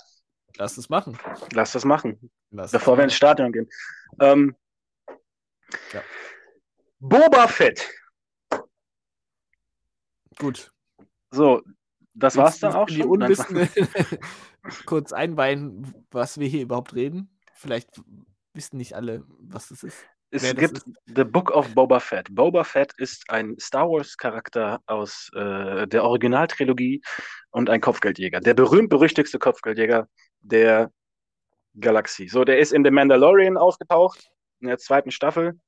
Lass es machen. Lass das machen, Lass bevor wir machen. ins Stadion gehen. Ähm, Ja. Boba Fett. Gut. So, das war's dann auch Die schon. Nein, Unwissende [laughs] kurz einweihen, was wir hier überhaupt reden. Vielleicht wissen nicht alle, was das ist. Es wer gibt The Book of Boba Fett. Boba Fett ist ein Star Wars-Charakter aus äh, der Originaltrilogie und ein Kopfgeldjäger. Der berühmt-berüchtigste Kopfgeldjäger der Galaxie. So, der ist in The Mandalorian aufgetaucht, in der zweiten Staffel.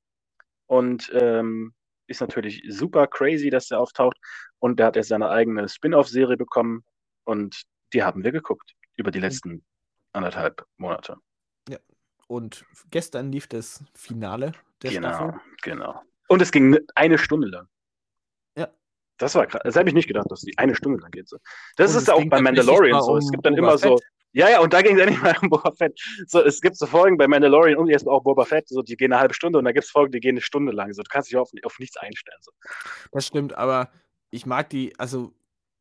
Und ähm, ist natürlich super crazy, dass der auftaucht. Und der hat jetzt seine eigene Spin-off-Serie bekommen. Und die haben wir geguckt über die letzten anderthalb Monate. Und gestern lief das Finale der genau, Staffel. genau. Und es ging eine Stunde lang. Ja. Das war krass. Das habe ich nicht gedacht, dass die eine Stunde lang geht. So. Das Und ist es ja auch bei Mandalorian so. Es um gibt dann Boba immer so. Ja, ja, und da ging es endlich [laughs] mal um Boba Fett. So, es gibt so Folgen bei Mandalorian und jetzt auch Boba Fett, so, die gehen eine halbe Stunde und da gibt es Folgen, die gehen eine Stunde lang. So, du kannst dich auf, auf nichts einstellen. So. Das stimmt, aber ich mag die, also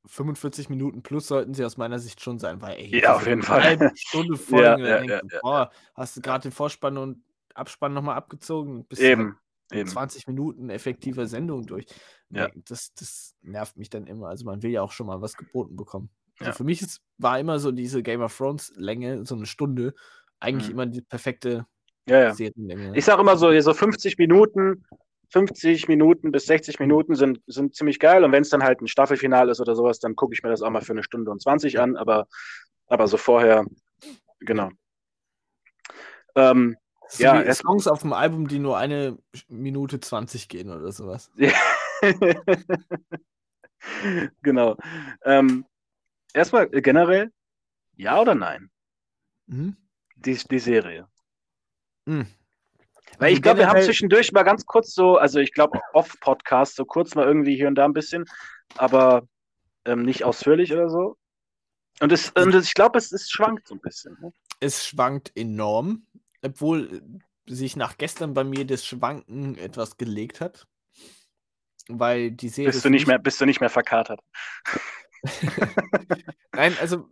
45 Minuten plus sollten sie aus meiner Sicht schon sein, weil ey, Ja, auf jeden Fall. halbe Stunde [laughs] Folgen, Ja, ja, ja, du, boah, hast du gerade den Vorspann und Abspann nochmal abgezogen, bist Eben, halt eben. 20 Minuten effektiver Sendung durch. Ja. Das, das nervt mich dann immer. Also man will ja auch schon mal was geboten bekommen. Also für mich ist, war immer so diese Game of Thrones Länge, so eine Stunde, eigentlich Mhm. immer die perfekte Ja, ja. Ich sage immer so, so 50 Minuten, 50 Minuten bis 60 Minuten sind, sind ziemlich geil. Und wenn es dann halt ein Staffelfinale ist oder sowas, dann gucke ich mir das auch mal für eine Stunde und 20 an. Aber, aber so vorher, genau. Ähm, So ja, erst- Songs auf dem Album, die nur eine Minute 20 gehen oder sowas. [laughs] genau. Ähm, erstmal generell, ja oder nein? Mhm. Die, die Serie. Mhm. Weil Also ich glaube, wir haben zwischendurch mal ganz kurz so, also ich glaube, off-Podcast, so kurz mal irgendwie hier und da ein bisschen, aber ähm, nicht ausführlich oder so. Und, es, und es, ich glaube, es, es schwankt so ein bisschen. Ne? Es schwankt enorm, obwohl sich nach gestern bei mir das Schwanken etwas gelegt hat. Weil die Serie. Bist du nicht mich- mehr, bist du nicht mehr verkatert. [laughs] Nein, also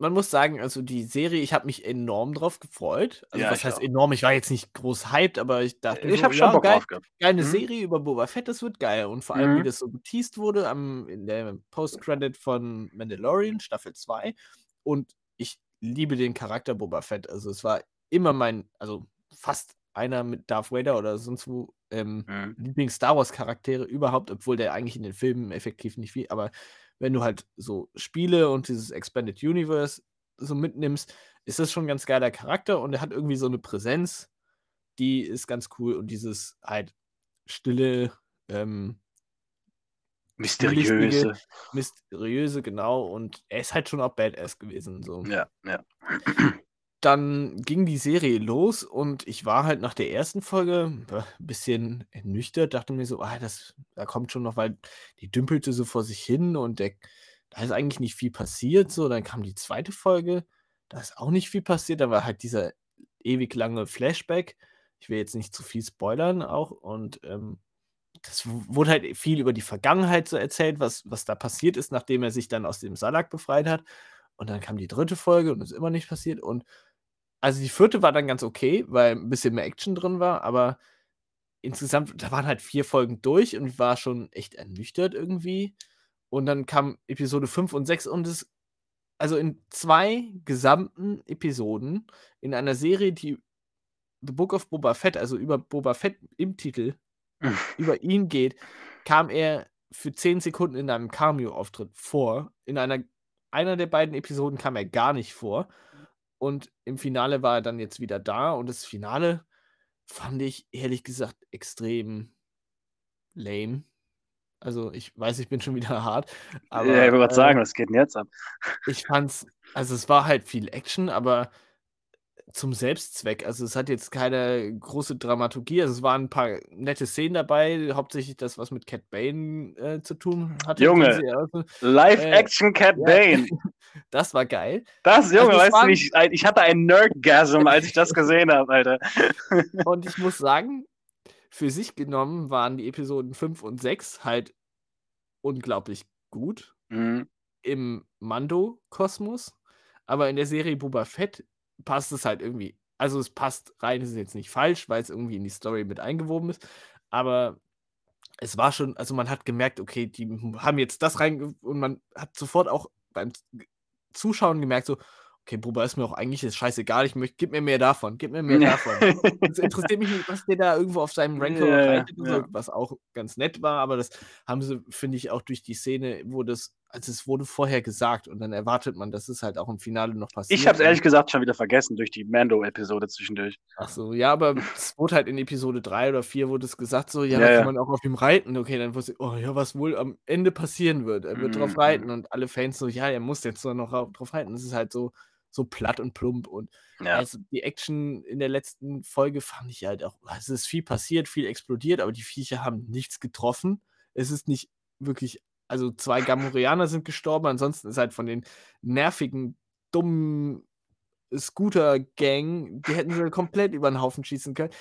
man muss sagen, also die Serie, ich habe mich enorm drauf gefreut. Also Ja, was heißt auch. enorm? Ich war jetzt nicht groß hyped, aber ich dachte, Ich so, habe schon ja, Bock geil, drauf gehabt. geile Mhm. Serie über Boba Fett, das wird geil. Und vor allem, wie Mhm. das so geteased wurde am, in der Post-Credit von Mandalorian, Staffel 2. Und ich liebe den Charakter Boba Fett. Also es war immer mein, also fast einer mit Darth Vader oder sonst wo ähm, Mhm. Lieblings-Star Wars-Charaktere überhaupt, obwohl der eigentlich in den Filmen effektiv nicht viel, aber wenn du halt so Spiele und dieses Expanded Universe so mitnimmst, ist das schon ein ganz geiler Charakter und er hat irgendwie so eine Präsenz, die ist ganz cool und dieses halt stille, ähm, Mysteriöse. mysteriöse, genau, und er ist halt schon auch Badass gewesen, so. Ja, ja. Dann ging die Serie los und ich war halt nach der ersten Folge ein bisschen ernüchtert, dachte mir so, ah, das, da kommt schon noch, weil die dümpelte so vor sich hin und der, da ist eigentlich nicht viel passiert. So, dann kam die zweite Folge, da ist auch nicht viel passiert, da war halt dieser ewig lange Flashback. Ich will jetzt nicht zu viel spoilern auch und ähm, das wurde halt viel über die Vergangenheit so erzählt, was, was da passiert ist, nachdem er sich dann aus dem Salak befreit hat. Und dann kam die dritte Folge und es ist immer nicht passiert. Und also die vierte war dann ganz okay, weil ein bisschen mehr Action drin war, aber insgesamt, da waren halt vier Folgen durch und ich war schon echt ernüchtert irgendwie. Und dann kam Episode 5 und 6 und es, also in zwei gesamten Episoden in einer Serie, die The Book of Boba Fett, also über Boba Fett im Titel, [laughs] über ihn geht, kam er für 10 Sekunden in einem Cameo-Auftritt vor. In einer, einer der beiden Episoden kam er gar nicht vor. Und im Finale war er dann jetzt wieder da. Und das Finale fand ich ehrlich gesagt extrem lame. Also ich weiß, ich bin schon wieder [laughs] hart. Aber, ja, ich würde äh, sagen, was geht denn jetzt ab? Ich fand's, also es war halt viel Action, aber zum Selbstzweck. Also es hat jetzt keine große Dramaturgie. Also es waren ein paar nette Szenen dabei, hauptsächlich das, was mit Cat Bane äh, zu tun hatte. Junge, Live-Action äh, Cat ja, Bane. [laughs] Das war geil. Das, Junge, also, das weißt du nicht, ich hatte einen Nerdgasm, als ich das gesehen habe, Alter. [laughs] Und ich muss sagen, für sich genommen waren die Episoden 5 und 6 halt unglaublich gut mhm. im Mando-Kosmos. Aber in der Serie Boba Fett passt es halt irgendwie. Also es passt rein, es ist jetzt nicht falsch, weil es irgendwie in die Story mit eingewoben ist. Aber es war schon, also man hat gemerkt, okay, die haben jetzt das rein und man hat sofort auch beim Zuschauen gemerkt, so, okay, Buba ist mir auch eigentlich ist scheißegal, ich möchte, gib mir mehr davon, gib mir mehr davon. Es interessiert mich nicht, was der da irgendwo auf seinem Ranker ja, reitet, ja. so, was auch ganz nett war, aber das haben sie, finde ich, auch durch die Szene, wo das, also es wurde vorher gesagt und dann erwartet man, dass es halt auch im Finale noch passiert. Ich habe es ehrlich gesagt schon wieder vergessen durch die Mando-Episode zwischendurch. Ach so, ja, aber es wurde halt in Episode 3 oder 4 wurde es gesagt, so, ja, ja da kann man auch auf ihm reiten. Okay, dann wusste ich, oh ja, was wohl am Ende passieren wird. Er wird mm, drauf reiten mm. und alle Fans so, ja, er muss jetzt nur noch drauf reiten. Das ist halt so, so platt und plump. Und ja. also die Action in der letzten Folge fand ich halt auch, es ist viel passiert, viel explodiert, aber die Viecher haben nichts getroffen. Es ist nicht wirklich, also zwei Gamorianer sind gestorben, ansonsten ist halt von den nervigen, dummen Scooter-Gang, die hätten sie komplett über den Haufen schießen können.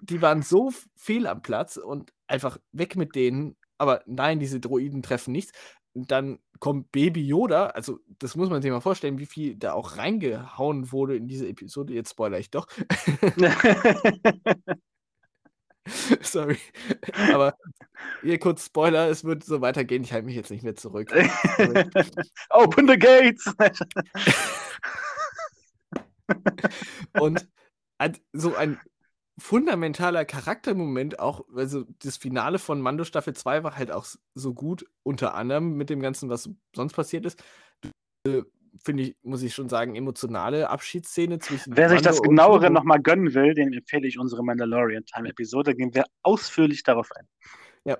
Die waren so viel am Platz und einfach weg mit denen. Aber nein, diese Droiden treffen nichts dann kommt Baby Yoda, also das muss man sich mal vorstellen, wie viel da auch reingehauen wurde in diese Episode. Jetzt spoiler ich doch. [laughs] [laughs] [laughs] Sorry. Aber hier kurz Spoiler, es wird so weitergehen. Ich halte mich jetzt nicht mehr zurück. [laughs] Open the gates! [laughs] Und so ein fundamentaler Charaktermoment auch, also das Finale von Mando Staffel 2 war halt auch so gut, unter anderem mit dem Ganzen, was sonst passiert ist. Äh, Finde ich, muss ich schon sagen, emotionale Abschiedsszene zwischen. Wer sich das genauere nochmal gönnen will, dem empfehle ich unsere Mandalorian Time Episode. Da gehen wir ausführlich darauf ein. Ja.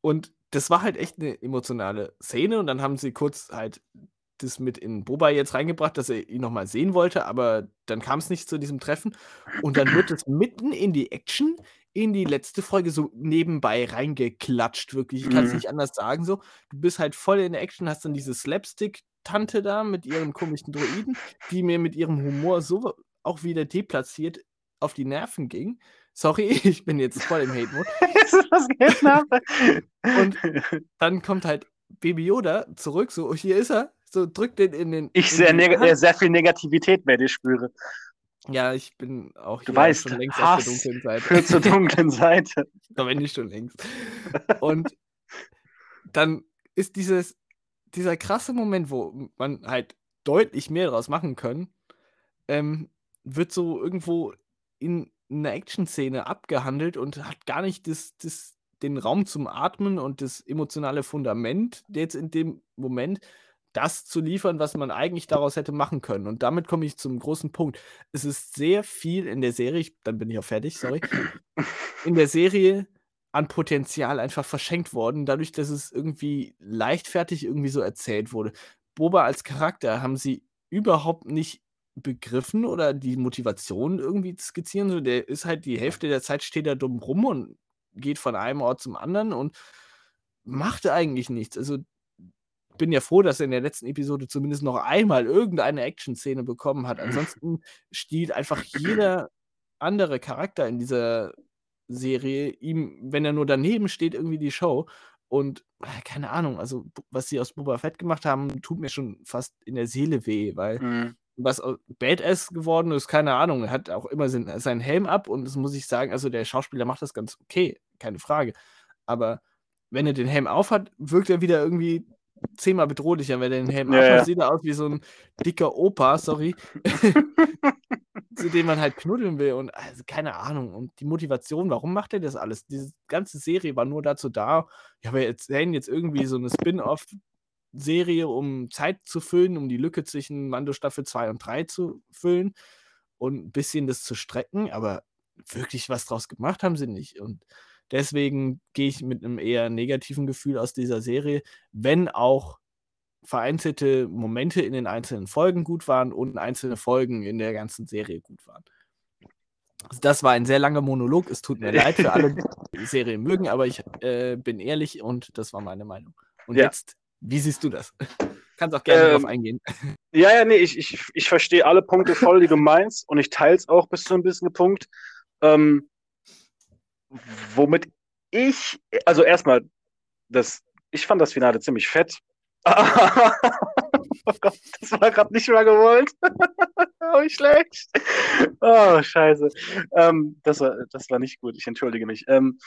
Und das war halt echt eine emotionale Szene und dann haben sie kurz halt das mit in Boba jetzt reingebracht, dass er ihn nochmal sehen wollte, aber dann kam es nicht zu diesem Treffen. Und dann wird es mitten in die Action, in die letzte Folge so nebenbei reingeklatscht, wirklich. Ich kann es mhm. nicht anders sagen. So, du bist halt voll in Action, hast dann diese Slapstick-Tante da mit ihrem komischen Droiden, die mir mit ihrem Humor so auch wieder deplatziert auf die Nerven ging. Sorry, [laughs] ich bin jetzt voll im [laughs] Hate-Mode. Und dann kommt halt Baby Yoda zurück, so, hier ist er, so drückt den in den. Ich sehr, den sehr viel Negativität bei dir spüre. Ja, ich bin auch hier du weißt, schon längst Hass auf der dunklen Seite. Führt zur [laughs] dunklen Seite. da bin ich schon längst. [laughs] Und dann ist dieses, dieser krasse Moment, wo man halt deutlich mehr daraus machen können, ähm, wird so irgendwo in einer Action-Szene abgehandelt und hat gar nicht das, das, den Raum zum Atmen und das emotionale Fundament jetzt in dem Moment, das zu liefern, was man eigentlich daraus hätte machen können. Und damit komme ich zum großen Punkt. Es ist sehr viel in der Serie, ich, dann bin ich auch fertig, sorry, in der Serie an Potenzial einfach verschenkt worden, dadurch, dass es irgendwie leichtfertig irgendwie so erzählt wurde. Boba als Charakter haben sie überhaupt nicht begriffen oder die Motivation irgendwie skizzieren. So, der ist halt die Hälfte der Zeit steht da dumm rum und geht von einem Ort zum anderen und macht eigentlich nichts. Also bin ja froh, dass er in der letzten Episode zumindest noch einmal irgendeine Action-Szene bekommen hat. Ansonsten stiehlt einfach [clears throat] jeder andere Charakter in dieser Serie ihm, wenn er nur daneben steht, irgendwie die Show. Und äh, keine Ahnung, also was sie aus Boba Fett gemacht haben, tut mir schon fast in der Seele weh, weil mhm. was Badass geworden ist, keine Ahnung. Er hat auch immer seinen Helm ab und das muss ich sagen, also der Schauspieler macht das ganz okay, keine Frage. Aber wenn er den Helm aufhat, wirkt er wieder irgendwie zehnmal bedrohlicher, wenn er den Helm ja, ja. sieht er aus wie so ein dicker Opa, sorry, [laughs] zu dem man halt knuddeln will und also keine Ahnung. Und die Motivation, warum macht er das alles? Diese ganze Serie war nur dazu da, ja, wir erzählen jetzt irgendwie so eine Spin-off-Serie, um Zeit zu füllen, um die Lücke zwischen Mando Staffel 2 und 3 zu füllen und ein bisschen das zu strecken, aber wirklich was draus gemacht haben sie nicht. Und Deswegen gehe ich mit einem eher negativen Gefühl aus dieser Serie, wenn auch vereinzelte Momente in den einzelnen Folgen gut waren und einzelne Folgen in der ganzen Serie gut waren. Das war ein sehr langer Monolog. Es tut mir [laughs] leid für alle, die die Serie mögen, aber ich äh, bin ehrlich und das war meine Meinung. Und Ja. jetzt, wie siehst du das? [laughs] Kannst auch gerne Ähm, drauf eingehen. [laughs] Ja, ja, nee, ich, ich, ich verstehe alle Punkte voll, die du meinst, und ich teile es auch bis zu einem bisschen Punkt. Ähm, womit ich, also erstmal, das, ich fand das Finale ziemlich fett. [laughs] oh Gott, das war gerade nicht mal gewollt. [laughs] oh, wie schlecht. Oh, scheiße. Ähm, das, war, das war nicht gut, ich entschuldige mich. Ähm,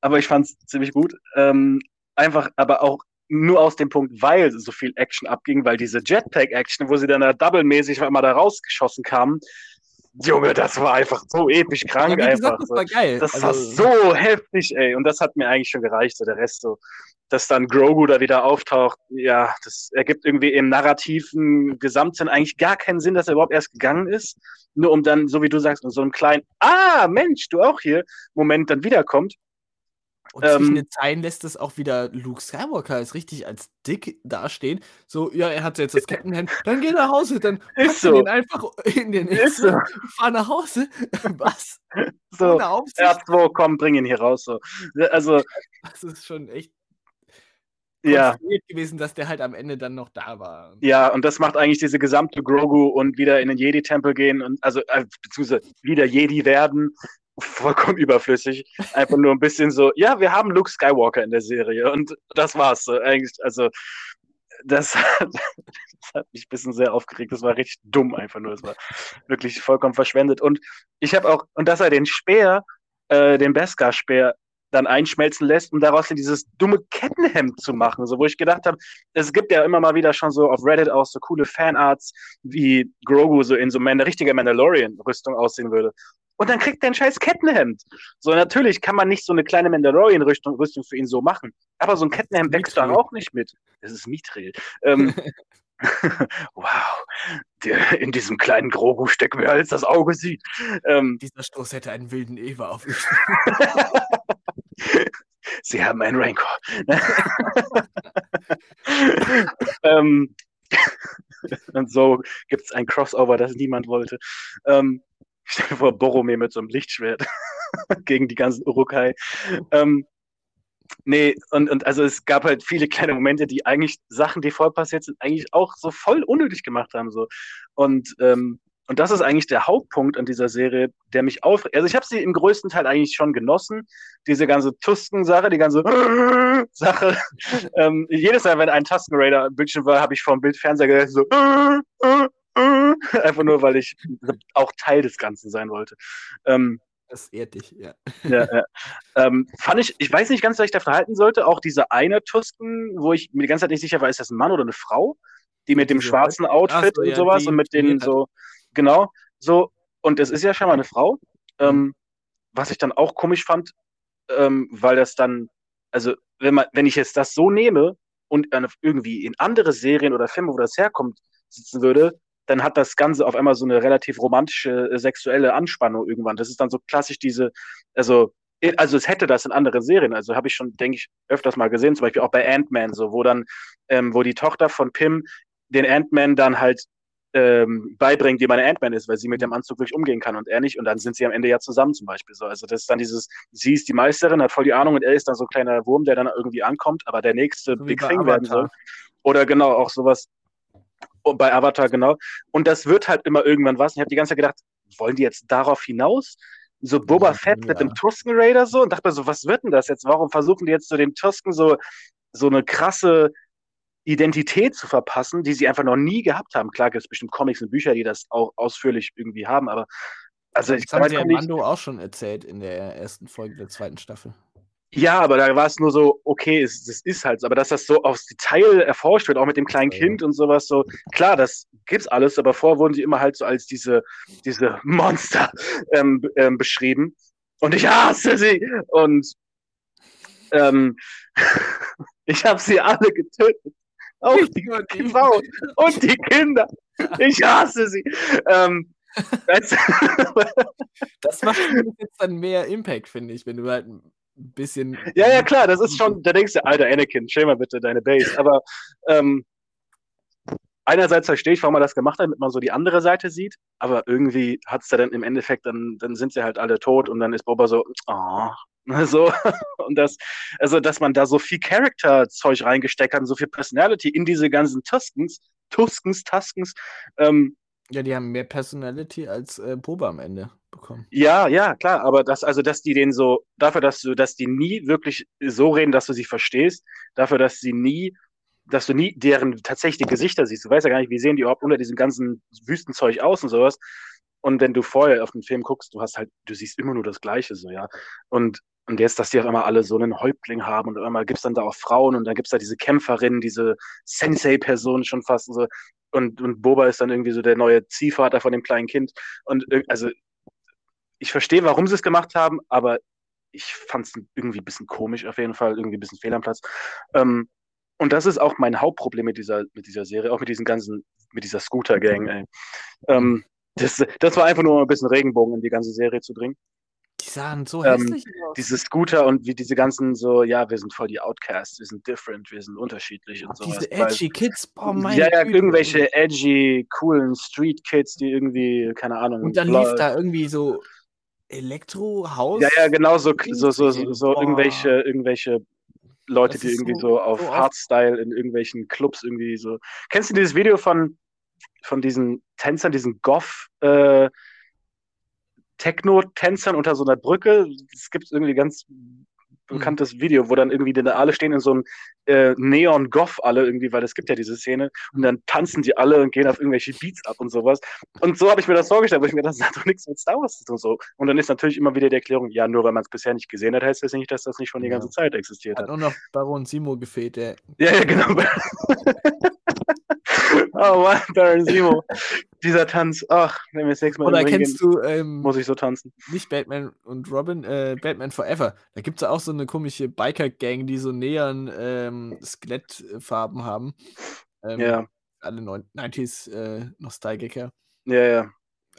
aber ich fand es ziemlich gut. Ähm, einfach, aber auch nur aus dem Punkt, weil so viel Action abging, weil diese Jetpack-Action, wo sie dann da double-mäßig mal da rausgeschossen kamen, Junge, das war einfach so episch krank Ja, gesagt, einfach. das war geil. Das Also, war so heftig, ey. Und das hat mir eigentlich schon gereicht, so der Rest so. Dass dann Grogu da wieder auftaucht, ja, das ergibt irgendwie im narrativen Gesamtsinn eigentlich gar keinen Sinn, dass er überhaupt erst gegangen ist. Nur um dann, so wie du sagst, in so einem kleinen, ah, Mensch, du auch hier, Moment dann wiederkommt. Und zwischen Ähm, den Zeilen lässt es auch wieder Luke Skywalker als richtig als dick dastehen. So, ja, er hat jetzt das [laughs] Kettenhemd, dann geh nach Hause, dann du so. den einfach in den Ist so. [laughs] fahr nach Hause. [laughs] Was? So, Ohne Aufsicht? R2, komm, bring ihn hier raus. So. Also, Das ist schon echt ja. gewesen, dass der halt am Ende dann noch da war. Ja, und das macht eigentlich diese gesamte Grogu und wieder in den Jedi-Tempel gehen und also äh, beziehungsweise wieder Jedi werden, vollkommen überflüssig. Einfach nur ein bisschen so, ja, wir haben Luke Skywalker in der Serie und das war's. Eigentlich, also das, [laughs] das hat mich ein bisschen sehr aufgeregt. Das war richtig dumm einfach nur. Es war wirklich vollkommen verschwendet. Und ich habe auch, und dass er den Speer, äh, den Beskar-Speer, dann einschmelzen lässt, um daraus dieses dumme Kettenhemd zu machen. So, wo ich gedacht habe, es gibt ja immer mal wieder schon so auf Reddit auch so coole Fanarts, wie Grogu so in so eine richtige Mandalorian-Rüstung aussehen würde. Und dann kriegt er ein scheiß Kettenhemd. So, natürlich kann man nicht so eine kleine Mandalorian-Rüstung Rüstung für ihn so machen. Aber so ein Kettenhemd wächst dann Mithril. auch nicht mit. Das ist Mithril. Ähm, [laughs] wow. Der, in diesem kleinen Grogu steckt mehr als das Auge sieht. Ähm, Dieser Stoß hätte einen wilden Eva auf mich. [laughs] Sie haben einen Rancor. [laughs] ähm, und so gibt es ein Crossover, das niemand wollte. Ähm, stell dir vor, Boromir mit so einem Lichtschwert [laughs] gegen die ganzen Urukai. Ähm, nee, und, und also es gab halt viele kleine Momente, die eigentlich Sachen, die voll passiert sind, eigentlich auch so voll unnötig gemacht haben. So. Und, ähm, und das ist eigentlich der Hauptpunkt an dieser Serie, der mich aufregt. Also ich habe sie im größten Teil eigentlich schon genossen. Diese ganze Tusken-Sache, die ganze [laughs] Sache. ähm, jedes Mal, wenn ein Tusken Raider im Bildschirm war, habe ich vor dem Bildfernseher gedacht, so [laughs] [laughs] einfach nur, weil ich auch Teil des Ganzen sein wollte. Ähm, Das ehrt dich, ja. ja, [laughs] ja. Ähm, fand ich, ich weiß nicht ganz, was ich davon halten sollte. Auch diese eine Tusken, wo ich mir die ganze Zeit nicht sicher war, ist das ein Mann oder eine Frau? Die mit dem schwarzen Outfit so, und ja, sowas die und mit den trainiert hat. so, genau, so. Und es ist ja schon mal eine Frau. Mhm. Ähm, was ich dann auch komisch fand, ähm, weil das dann, also wenn man, wenn ich jetzt das so nehme und irgendwie in andere Serien oder Filme, wo das herkommt, sitzen würde, dann hat das Ganze auf einmal so eine relativ romantische äh, sexuelle Anspannung irgendwann. Das ist dann so klassisch diese, also, also es hätte das in anderen Serien, also habe ich schon, denke ich, öfters mal gesehen, zum Beispiel auch bei Ant-Man, so, wo dann, ähm, wo die Tochter von Pym den Ant-Man dann halt ähm, beibringt, wie man Ant-Man ist, weil sie mit dem Anzug wirklich umgehen kann und er nicht. Und dann sind sie am Ende ja zusammen zum Beispiel so. Also das ist dann dieses, sie ist die Meisterin, hat voll die Ahnung und er ist dann so ein kleiner Wurm, der dann irgendwie ankommt, aber der nächste So Big Thing werden soll. Oder genau, auch sowas und bei Avatar, genau. Und das wird halt immer irgendwann was. Und ich habe die ganze Zeit gedacht, wollen die jetzt darauf hinaus? So Boba Ja, Fett mit ja. dem Tusken Raider so und dachte mir so, was wird denn das jetzt? Warum versuchen die jetzt so den Tusken so, so eine krasse Identität zu verpassen, die sie einfach noch nie gehabt haben? Klar gibt es bestimmt Comics und Bücher, die das auch ausführlich irgendwie haben, aber also ich das haben sie ja Mando auch schon erzählt in der ersten Folge der zweiten Staffel. Ja, aber da war es nur so, okay, es, das ist halt so, aber dass das so aufs Detail erforscht wird, auch mit dem kleinen. Kind und sowas, so, klar, das gibt's alles, aber vorher wurden sie immer halt so als diese, diese Monster ähm, ähm, beschrieben. Und ich hasse sie! Und ähm, [laughs] ich habe sie alle getötet. Auch die die- Frau und die Kinder. Ich hasse sie. Ähm, [laughs] Das macht jetzt dann mehr Impact, finde ich, wenn du halt ein bisschen. Ja, ja, klar, das ist [laughs] schon, da denkst du, alter Anakin, chill mal bitte deine Base. Aber ähm, einerseits verstehe ich, warum man das gemacht hat, damit man so die andere Seite sieht, aber irgendwie hat es da dann im Endeffekt, dann, dann sind sie halt alle tot und dann ist Boba so, oh, [laughs] so, und das, also, dass man da so viel Charakter-Zeug reingesteckt hat und so viel Personality in diese ganzen Tuskens, Tuskens, Tuskens, ähm, ja, die haben mehr Personality als äh, Boba am Ende bekommen. Ja, ja, klar, aber das, also, dass die den so, dafür, dass du, dass die nie wirklich so reden, dass du sie verstehst, dafür, dass sie nie dass du nie deren tatsächliche Gesichter siehst. Du weißt ja gar nicht, wie sehen die überhaupt unter diesem ganzen Wüstenzeug aus und sowas. Und wenn du vorher auf den Film guckst, du hast halt, du siehst immer nur das Gleiche, so, ja. Und, und jetzt, dass die auf einmal alle so einen Häuptling haben und einmal gibt es dann da auch Frauen und dann gibt es da diese Kämpferin, diese Sensei-Person schon fast und so. Und, und Boba ist dann irgendwie so der neue Ziehvater von dem kleinen Kind. Und also, ich verstehe, warum sie es gemacht haben, aber ich fand es irgendwie ein bisschen komisch auf jeden Fall, irgendwie ein bisschen fehl am Platz. Ähm, und das ist auch mein Hauptproblem mit dieser, mit dieser Serie, auch mit diesen ganzen, mit dieser Scooter-Gang, ey. Ähm, das, das war einfach nur ein bisschen Regenbogen in die ganze Serie zu bringen. Die sahen so Ähm, hässlich aus. Diese Scooter und wie diese ganzen so, ja, wir sind voll die Outcasts, wir sind different, wir sind unterschiedlich und sowas. Diese weil- edgy Kids, boah, meine ja, ja, Güte. irgendwelche edgy, coolen Street-Kids, die irgendwie, keine Ahnung. Und dann lief da irgendwie so Elektro-Haus. Ja, ja, genau, so, so, so, so, Boah. irgendwelche, irgendwä Leute, Das die irgendwie so- so, auf so Hardstyle in irgendwelchen Clubs irgendwie so. Kennst du dieses Video von, von diesen Tänzern, diesen Goth, äh, Techno-Tänzern unter so einer Brücke? Es gibt irgendwie ganz bekanntes Video, wo dann irgendwie die alle stehen in so einem äh, Neon-Goth alle irgendwie, weil es gibt ja diese Szene und dann tanzen die alle und gehen auf irgendwelche Beats ab und sowas. Und so habe ich mir das vorgestellt, wo ich mir [laughs] das hat doch nichts mit Star Wars zu tun. So. Und dann ist natürlich immer wieder die Erklärung, ja, nur weil man es bisher nicht gesehen hat, heißt das nicht, dass das nicht schon die Ja. ganze Zeit existiert Hat hat. nur noch Baron Simo gefehlt, der Ja, ja, genau. [laughs] oh [laughs] Mann, Baron Simo. Dieser Tanz. Ach, wenn wir das nächste Mal Oder kennst du ähm, muss ich so tanzen. nicht Batman und Robin, äh, Batman Forever? Da gibt es auch so eine komische Biker-Gang, die so Neon ähm, Skelettfarben haben. Ähm, Ja, Alle neun- 90s äh, Nostalgiker. ja, ja.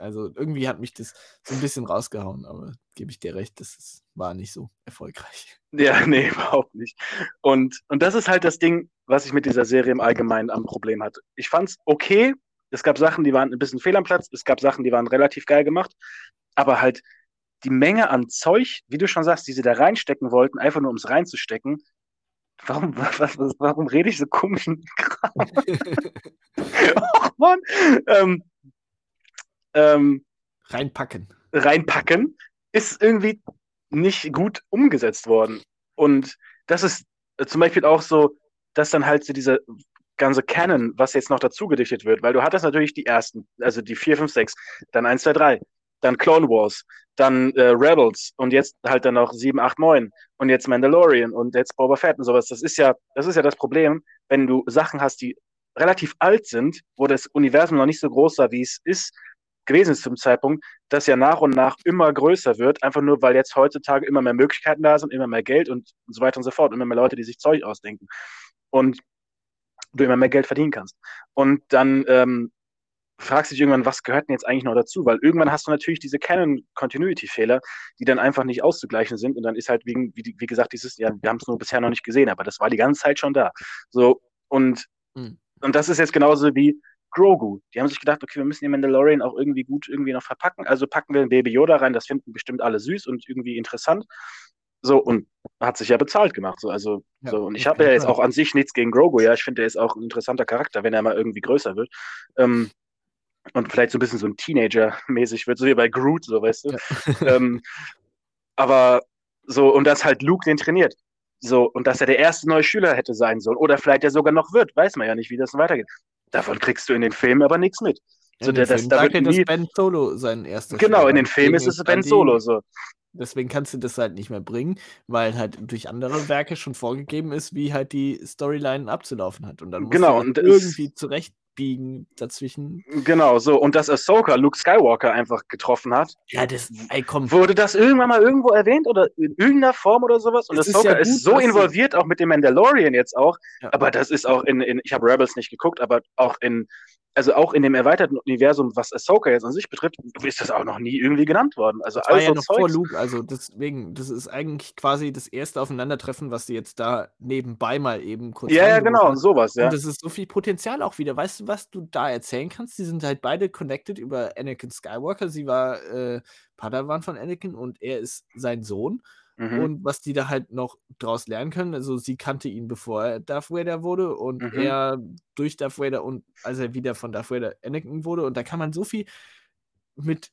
Also irgendwie hat mich das so ein bisschen rausgehauen, aber gebe ich dir recht, das ist, war nicht so erfolgreich. Ja, [laughs] nee, überhaupt nicht. Und, und das ist halt das Ding, was ich mit dieser Serie im Allgemeinen am Problem hatte. Ich fand's okay. Es gab Sachen, die waren ein bisschen fehl am Platz. Es gab Sachen, die waren relativ geil gemacht. Aber halt die Menge an Zeug, wie du schon sagst, die sie da reinstecken wollten, einfach nur ums reinzustecken. Warum, [laughs] was, was, warum rede ich so komischen Kram? [laughs] Ach, Mann. Ähm, ähm, Reinpacken. reinpacken, ist irgendwie nicht gut umgesetzt worden. Und das ist äh, zum Beispiel auch so, dass dann halt so diese ganze Canon, was jetzt noch dazu gedichtet wird, weil du hattest natürlich die ersten, also die 4, 5, 6, dann 1, 2, 3, dann Clone Wars, dann äh, Rebels und jetzt halt dann noch 7, 8, 9 und jetzt Mandalorian und jetzt Boba Fett und sowas. Das ist ja, das ist ja das Problem, wenn du Sachen hast, die relativ alt sind, wo das Universum noch nicht so groß war, wie es ist, gewesen ist zum Zeitpunkt, das ja nach und nach immer größer wird, einfach nur, weil jetzt heutzutage immer mehr Möglichkeiten da sind, immer mehr Geld und, und so weiter und so fort, immer mehr Leute, die sich Zeug ausdenken und du immer mehr Geld verdienen kannst. Und dann ähm, fragst du dich irgendwann, was gehört denn jetzt eigentlich noch dazu? Weil irgendwann hast du natürlich diese Canon-Continuity-Fehler, die dann einfach nicht auszugleichen sind und dann ist halt, wegen, wie, wie gesagt, dieses, ja, wir haben es nur bisher noch nicht gesehen, aber das war die ganze Zeit schon da. So, und, Mhm. und das ist jetzt genauso wie Grogu. Die haben sich gedacht, okay, wir müssen den Mandalorian auch irgendwie gut irgendwie noch verpacken. Also packen wir ein Baby Yoda rein, das finden bestimmt alle süß und irgendwie interessant. So, und hat sich ja bezahlt gemacht. So, also, Ja, so, und ich habe ja jetzt auch an sich nichts gegen Grogu, ja. Ich finde, der ist auch ein interessanter Charakter, wenn er mal irgendwie größer wird. Ähm, und vielleicht so ein bisschen so ein Teenager-mäßig wird, so wie bei Groot, so weißt du. Ja. [laughs] ähm, aber so, und dass halt Luke den trainiert. So, und dass er der erste neue Schüler hätte sein sollen. Oder vielleicht er sogar noch wird, weiß man ja nicht, wie das weitergeht. Davon kriegst du in den Filmen aber nichts mit. So, in der, den das, da wird dass nie, Ben Solo sein erster genau, Schüler in den. Filmen ist es Ben Solo, so. Deswegen kannst du das halt nicht mehr bringen, weil halt durch andere Werke schon vorgegeben ist, wie halt die Storyline abzulaufen hat. Und dann musst Genau, du und das das- zurechtbiegen dazwischen. Genau, so. Und dass Ahsoka Luke Skywalker einfach getroffen hat, Ja, das, ey, komm. Wurde das irgendwann mal irgendwo erwähnt oder in irgendeiner Form oder sowas? Und Es ist Ahsoka ja ist, gut, so dass sie- involviert, auch mit dem Mandalorian jetzt auch. Ja. Aber das ist auch in, in ich habe Rebels nicht geguckt, aber auch in also auch in dem erweiterten Universum, was Ahsoka jetzt an sich betrifft, ist das auch noch nie irgendwie genannt worden. Also Das war ja so noch vor Zeugs. Luke, also deswegen, das ist eigentlich quasi das erste Aufeinandertreffen, was sie jetzt da nebenbei mal eben kurz Ja, ja, genau, hat. sowas, ja. Und das ist so viel Potenzial auch wieder. Weißt du, was du da erzählen kannst? Die sind halt beide connected über Anakin Skywalker. Sie war äh, Padawan von Anakin und er ist sein Sohn. Mhm. Und was die da halt noch draus lernen können, also sie kannte ihn, bevor er Darth Vader wurde und Mhm. er durch Darth Vader und als er wieder von Darth Vader Anakin wurde. Und da kann man so viel mit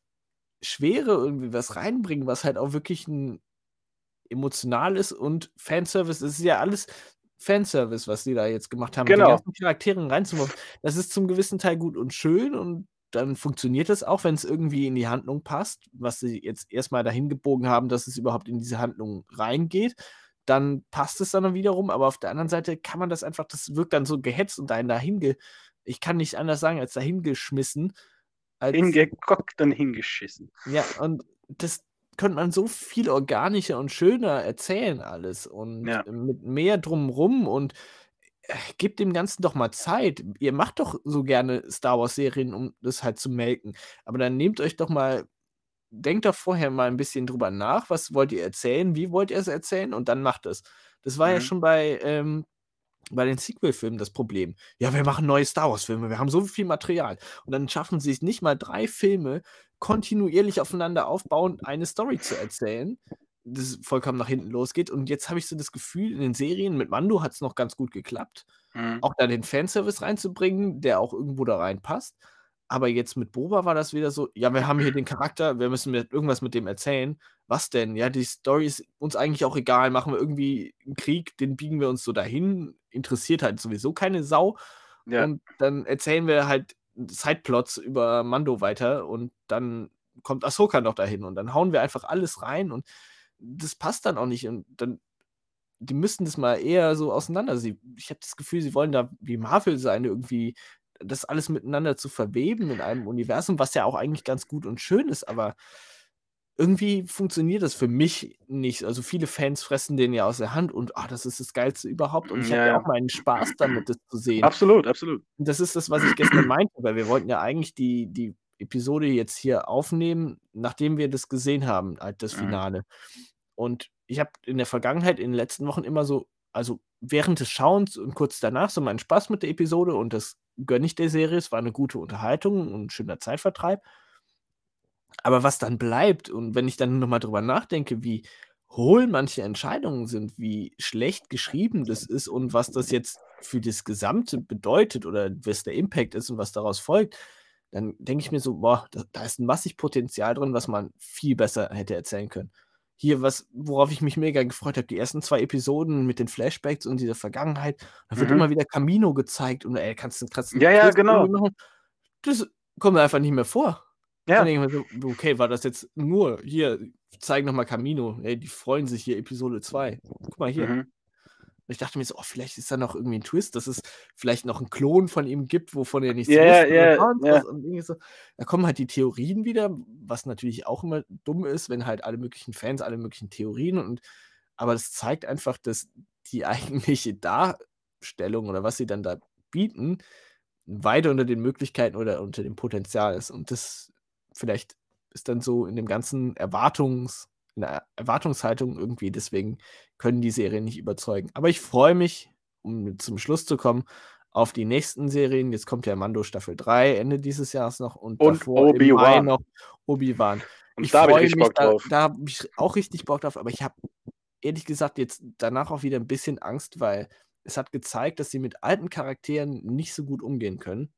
Schwere irgendwie was reinbringen, was halt auch wirklich ein emotional ist und Fanservice. Es ist ja alles Fanservice, was die da jetzt gemacht haben, Genau. ganzen Charakteren reinzumachen. Das ist zum gewissen Teil gut und schön und dann funktioniert das auch, wenn es irgendwie in die Handlung passt, was sie jetzt erstmal dahin gebogen haben, dass es überhaupt in diese Handlung reingeht. Dann passt es dann wiederum, aber auf der anderen Seite kann man das einfach, das wirkt dann so gehetzt und einen dahin, ge ich kann nicht anders sagen, als dahin geschmissen. Als, Hingekockt und hingeschissen. ja, und das könnte man so viel organischer und schöner erzählen alles und Ja. mit mehr drumrum und gebt dem Ganzen doch mal Zeit. Ihr macht doch so gerne Star Wars Serien, um das halt zu melken. Aber dann nehmt euch doch mal, denkt doch vorher mal ein bisschen drüber nach, was wollt ihr erzählen, wie wollt ihr es erzählen und dann macht es. Das war ja Mhm. schon bei, ähm, bei den Sequel-Filmen das Problem. Ja, wir machen neue Star Wars-Filme, wir haben so viel Material. Und dann schaffen sie es nicht mal drei Filme kontinuierlich aufeinander aufbauend eine Story zu erzählen, das vollkommen nach hinten losgeht. Und jetzt habe ich so das Gefühl, in den Serien mit Mando hat es noch ganz gut geklappt, Mhm. auch da den Fanservice reinzubringen, der auch irgendwo da reinpasst. Aber jetzt mit Boba war das wieder so, ja, wir haben hier den Charakter, wir müssen mit irgendwas mit dem erzählen. Was denn? Ja, die Story ist uns eigentlich auch egal. Machen wir irgendwie einen Krieg, den biegen wir uns so dahin. Interessiert halt sowieso keine Sau. Ja. Und dann erzählen wir halt Sideplots über Mando weiter und dann kommt Ahsoka noch dahin und dann hauen wir einfach alles rein und das passt dann auch nicht und dann die müssten das mal eher so auseinander. Sie, ich habe das Gefühl, sie wollen da wie Marvel sein, irgendwie das alles miteinander zu verweben in einem Universum, was ja auch eigentlich ganz gut und schön ist, aber irgendwie funktioniert das für mich nicht. Also viele Fans fressen den ja aus der Hand und ah, das ist das Geilste überhaupt. Und ich habe Ja, ja ja. auch meinen Spaß damit, das zu sehen. Absolut, absolut. Und das ist das, was ich gestern meinte, weil wir wollten ja eigentlich die, die Episode jetzt hier aufnehmen, nachdem wir das gesehen haben, halt das Mhm. Finale. Und ich habe in der Vergangenheit, in den letzten Wochen immer so, also während des Schauens und kurz danach so meinen Spaß mit der Episode und das gönne ich der Serie. Es war eine gute Unterhaltung und ein schöner Zeitvertreib. Aber was dann bleibt und wenn ich dann nochmal drüber nachdenke, wie hohl manche Entscheidungen sind, wie schlecht geschrieben das ist und was das jetzt für das Gesamte bedeutet oder was der Impact ist und was daraus folgt, dann denke ich mir so, boah, da, da ist massig Potenzial drin, was man viel besser hätte erzählen können. Hier, was, worauf ich mich mega gefreut habe, die ersten zwei Episoden mit den Flashbacks und dieser Vergangenheit, da wird Mhm. immer wieder Camino gezeigt und ey, kannst du kannst du Ja, ja, genau. machen? Das kommt einfach nicht mehr vor. Ja. Dann denke ich mir so, okay, war das jetzt nur, hier, zeig nochmal Camino, ey, die freuen sich hier, Episode 2. Guck mal hier. Mhm. Und ich dachte mir so, oh, vielleicht ist da noch irgendwie ein Twist, dass es vielleicht noch einen Klon von ihm gibt, wovon er nichts ja, wusste. ja, und was und irgendwie so. Da kommen halt die Theorien wieder, was natürlich auch immer dumm ist, wenn halt alle möglichen Fans alle möglichen Theorien und aber das zeigt einfach, dass die [laughs] eigentliche Darstellung oder was sie dann da bieten, weit unter den Möglichkeiten oder unter dem Potenzial ist. Und das vielleicht ist dann so in dem ganzen Erwartungs, in der Erwartungshaltung irgendwie, deswegen können die Serien nicht überzeugen. Aber ich freue mich, um zum Schluss zu kommen, auf die nächsten Serien. Jetzt kommt ja Mando Staffel 3 Ende dieses Jahres noch und, Und davor im Mai Obi-Wan. noch Obi-Wan. Und Ich da habe ich freue richtig mich, Bock da, drauf. da habe ich auch richtig Bock drauf, aber ich habe ehrlich gesagt jetzt danach auch wieder ein bisschen Angst, weil es hat gezeigt, dass sie mit alten Charakteren nicht so gut umgehen können.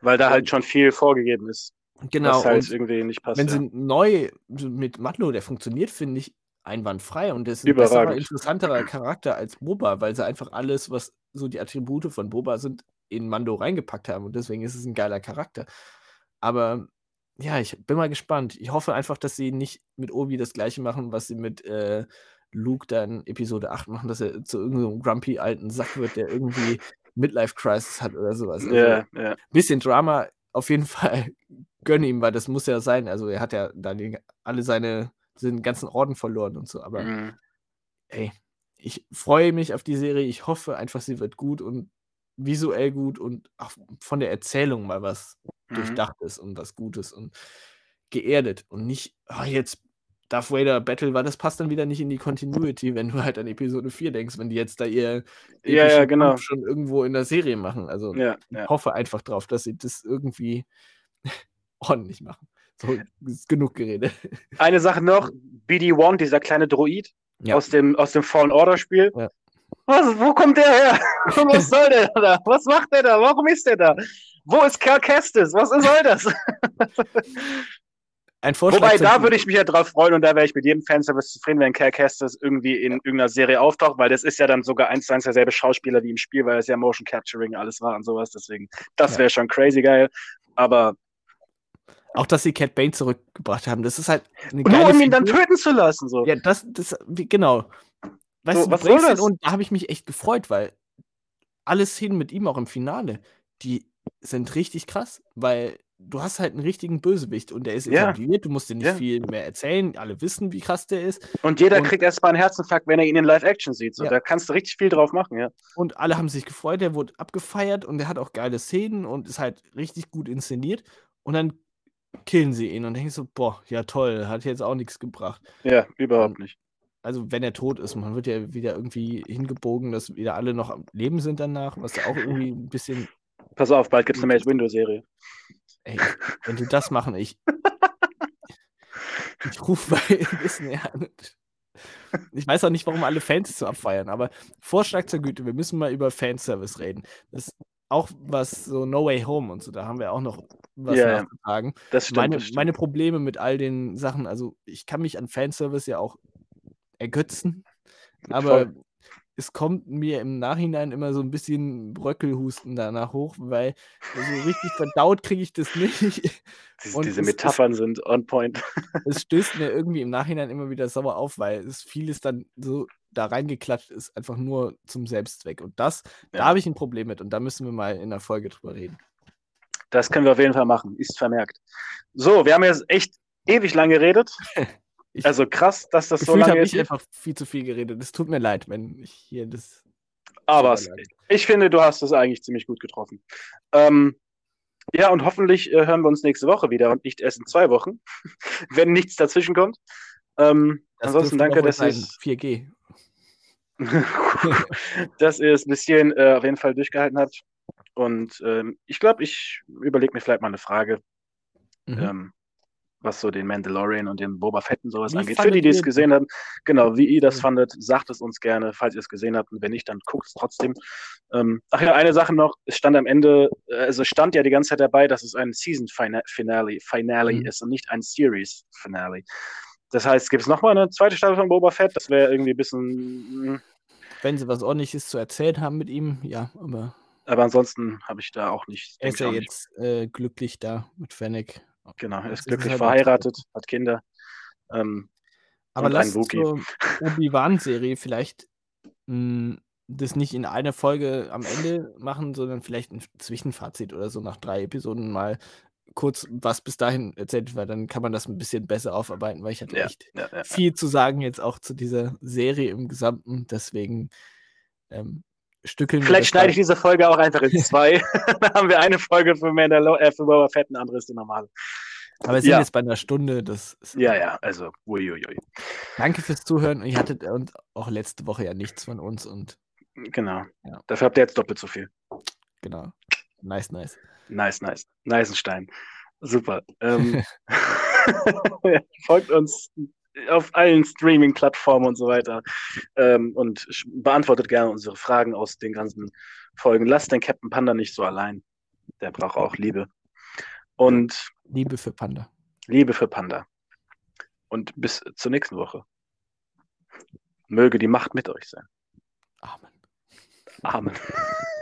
Weil da halt Und- schon viel vorgegeben ist, Genau, was halt irgendwie nicht passt. wenn ja. sie neu mit Mando, der funktioniert, finde ich, einwandfrei und der ist ein besserer, interessanterer Charakter als Boba, weil sie einfach alles, was so die Attribute von Boba sind, in Mando reingepackt haben und deswegen ist es ein geiler Charakter. Aber ja, ich bin mal gespannt. Ich hoffe einfach, dass sie nicht mit Obi das gleiche machen, was sie mit äh, Luke dann Episode 8 machen, dass er zu irgendeinem grumpy alten Sack wird, der irgendwie Midlife-Crisis hat oder sowas. Also, ja, ja. bisschen Drama auf jeden [laughs] Fall gönne ihm, weil das muss ja sein. Also er hat ja dann alle seine den ganzen Orden verloren und so. Aber Mhm. ey, ich freue mich auf die Serie. Ich hoffe einfach, sie wird gut und visuell gut und auch von der Erzählung mal was Mhm. Durchdachtes und was Gutes und geerdet und nicht, ah, jetzt Darth Vader Battle, weil das passt dann wieder nicht in die Continuity, wenn du halt an Episode 4 denkst, wenn die jetzt da ihr Ja, ja, genau. Schon irgendwo in der Serie machen. Also Ja, ich hoffe einfach drauf, dass sie das irgendwie [laughs] ordentlich machen. So, ist genug geredet. Eine Sache noch, BD-1, dieser kleine Droid Ja. aus, dem, aus dem Fallen Order Spiel. Ja. Was, wo kommt der her? [laughs] Was soll der da? Was macht der da? Warum ist der da? Wo ist Cal Kestis? Was soll das? Ein Vorschlag Wobei, da würde ich mich ja drauf freuen und da wäre ich mit jedem Fanservice zufrieden, wenn Cal Kestis irgendwie in irgendeiner Serie auftaucht, weil das ist ja dann sogar eins zu eins derselbe Schauspieler wie im Spiel, weil es ja Motion Capturing alles war und sowas. Deswegen, das Ja. wäre schon crazy geil. Aber Auch, dass sie Cat Bane zurückgebracht haben, das ist halt eine nur um ihn dann töten zu lassen, so. Ja, das, das, wie, genau. Weißt So, du, was soll das? und da habe ich mich echt gefreut, weil alle Szenen mit ihm auch im Finale, die sind richtig krass, weil du hast halt einen richtigen Bösewicht und der ist Ja. etabliert, du musst dir nicht Ja. viel mehr erzählen, alle wissen, wie krass der ist Und jeder Und- kriegt erstmal einen Herzinfarkt, wenn er ihn in Live-Action sieht. So, Ja. Da kannst du richtig viel drauf machen, ja. und alle haben sich gefreut, der wurde abgefeiert und der hat auch geile Szenen und ist halt richtig gut inszeniert und dann killen sie ihn und denkst so, boah, ja toll, hat jetzt auch nichts gebracht. Ja, überhaupt Und- nicht. also wenn er tot ist, man wird ja wieder irgendwie hingebogen, dass wieder alle noch am Leben sind danach, was ja auch irgendwie ein bisschen, Pass auf, bald gibt es eine Maze Window-Serie. ey, wenn die das machen, ich, [laughs] ich rufe bei Disney an. Ich weiß auch nicht, warum alle Fans so abfeiern, aber Vorschlag zur Güte, wir müssen mal über Fanservice reden. Das auch was so No Way Home und so, da haben wir auch noch was ja. nachzutragen. Das stimmt. meine, das stimmt. meine Probleme mit all den Sachen, also ich kann mich an Fanservice ja auch ergötzen, aber Voll. es kommt mir im Nachhinein immer so ein bisschen Bröckelhusten danach hoch, weil so richtig verdaut kriege ich das nicht. Diese, diese es- es- Metaphern sind on point. Es stößt mir irgendwie im Nachhinein immer wieder sauer auf, weil es vieles dann so da reingeklatscht ist, einfach nur zum Selbstzweck. Und das, da Ja. habe ich ein Problem mit und da müssen wir mal in der Folge drüber reden. Das können wir auf jeden Fall machen. Ist vermerkt. So, wir haben jetzt echt ewig lang geredet. [laughs] Ich- Also krass, dass das so lange habe ist. ich einfach viel zu viel geredet. Es tut mir leid, wenn ich hier das. Aber ich finde, du hast es eigentlich ziemlich gut getroffen. Ähm, ja, und hoffentlich äh, hören wir uns nächste Woche wieder und nicht erst in zwei Wochen, [laughs] wenn nichts dazwischen kommt. Ähm, Das ansonsten danke, dass sein. 4G. [laughs] dass ihr es ein bisschen äh, auf jeden Fall durchgehalten habt. Und ähm, ich glaube, ich überlege mir vielleicht mal eine Frage, Mhm. ähm, was so den Mandalorian und den Boba Fett und sowas Wie angeht. Für die, die es gesehen haben, genau, wie ihr das Ja. fandet, sagt es uns gerne, falls ihr es gesehen habt. Und wenn nicht, dann guckt es trotzdem. Ähm, ach ja, eine Sache noch, es stand am Ende, also es stand ja die ganze Zeit dabei, dass es ein Season Fina- Finale, Finale Mhm. ist und nicht ein Series Finale. Das heißt, gibt es nochmal eine zweite Staffel von Boba Fett? Das wäre irgendwie ein bisschen. mh, Wenn sie was ordentliches zu erzählen haben mit ihm, ja, aber Aber ansonsten habe ich da auch nicht. er ist ich ja jetzt äh, glücklich da mit Fennec. Genau, er ist es glücklich halt verheiratet, hat Kinder. Ähm, Aber lass zur [laughs] Obi-Wan-Serie vielleicht mh, das nicht in einer Folge am Ende machen, sondern vielleicht ein Zwischenfazit oder so nach drei Episoden mal kurz was bis dahin erzählt, weil dann kann man das ein bisschen besser aufarbeiten, weil ich hatte Ja, echt ja, ja. viel zu sagen jetzt auch zu dieser Serie im Gesamten. Deswegen ähm, stückeln Vielleicht schneide ich diese Folge auch einfach in [laughs] zwei. [laughs] Dann haben wir eine Folge für Mandalor äh, für Boba Fett, eine andere ist die normale. Aber wir sind jetzt bei einer Stunde. Das Ja, ja, also, uiuiui. Danke fürs Zuhören. Ihr hattet und auch letzte Woche ja nichts von uns und Genau. Ja. Dafür habt ihr jetzt doppelt so viel. genau. Nice, nice. Nice, nice. Neisenstein. Super. Ähm, [laughs] [laughs] folgt uns auf allen Streaming-Plattformen und so weiter ähm, und beantwortet gerne unsere Fragen aus den ganzen Folgen. Lasst den Captain Panda nicht so allein. Der braucht auch Liebe. Und Liebe für Panda. Liebe für Panda. Und bis zur nächsten Woche. Möge die Macht mit euch sein. Amen. Amen. [laughs]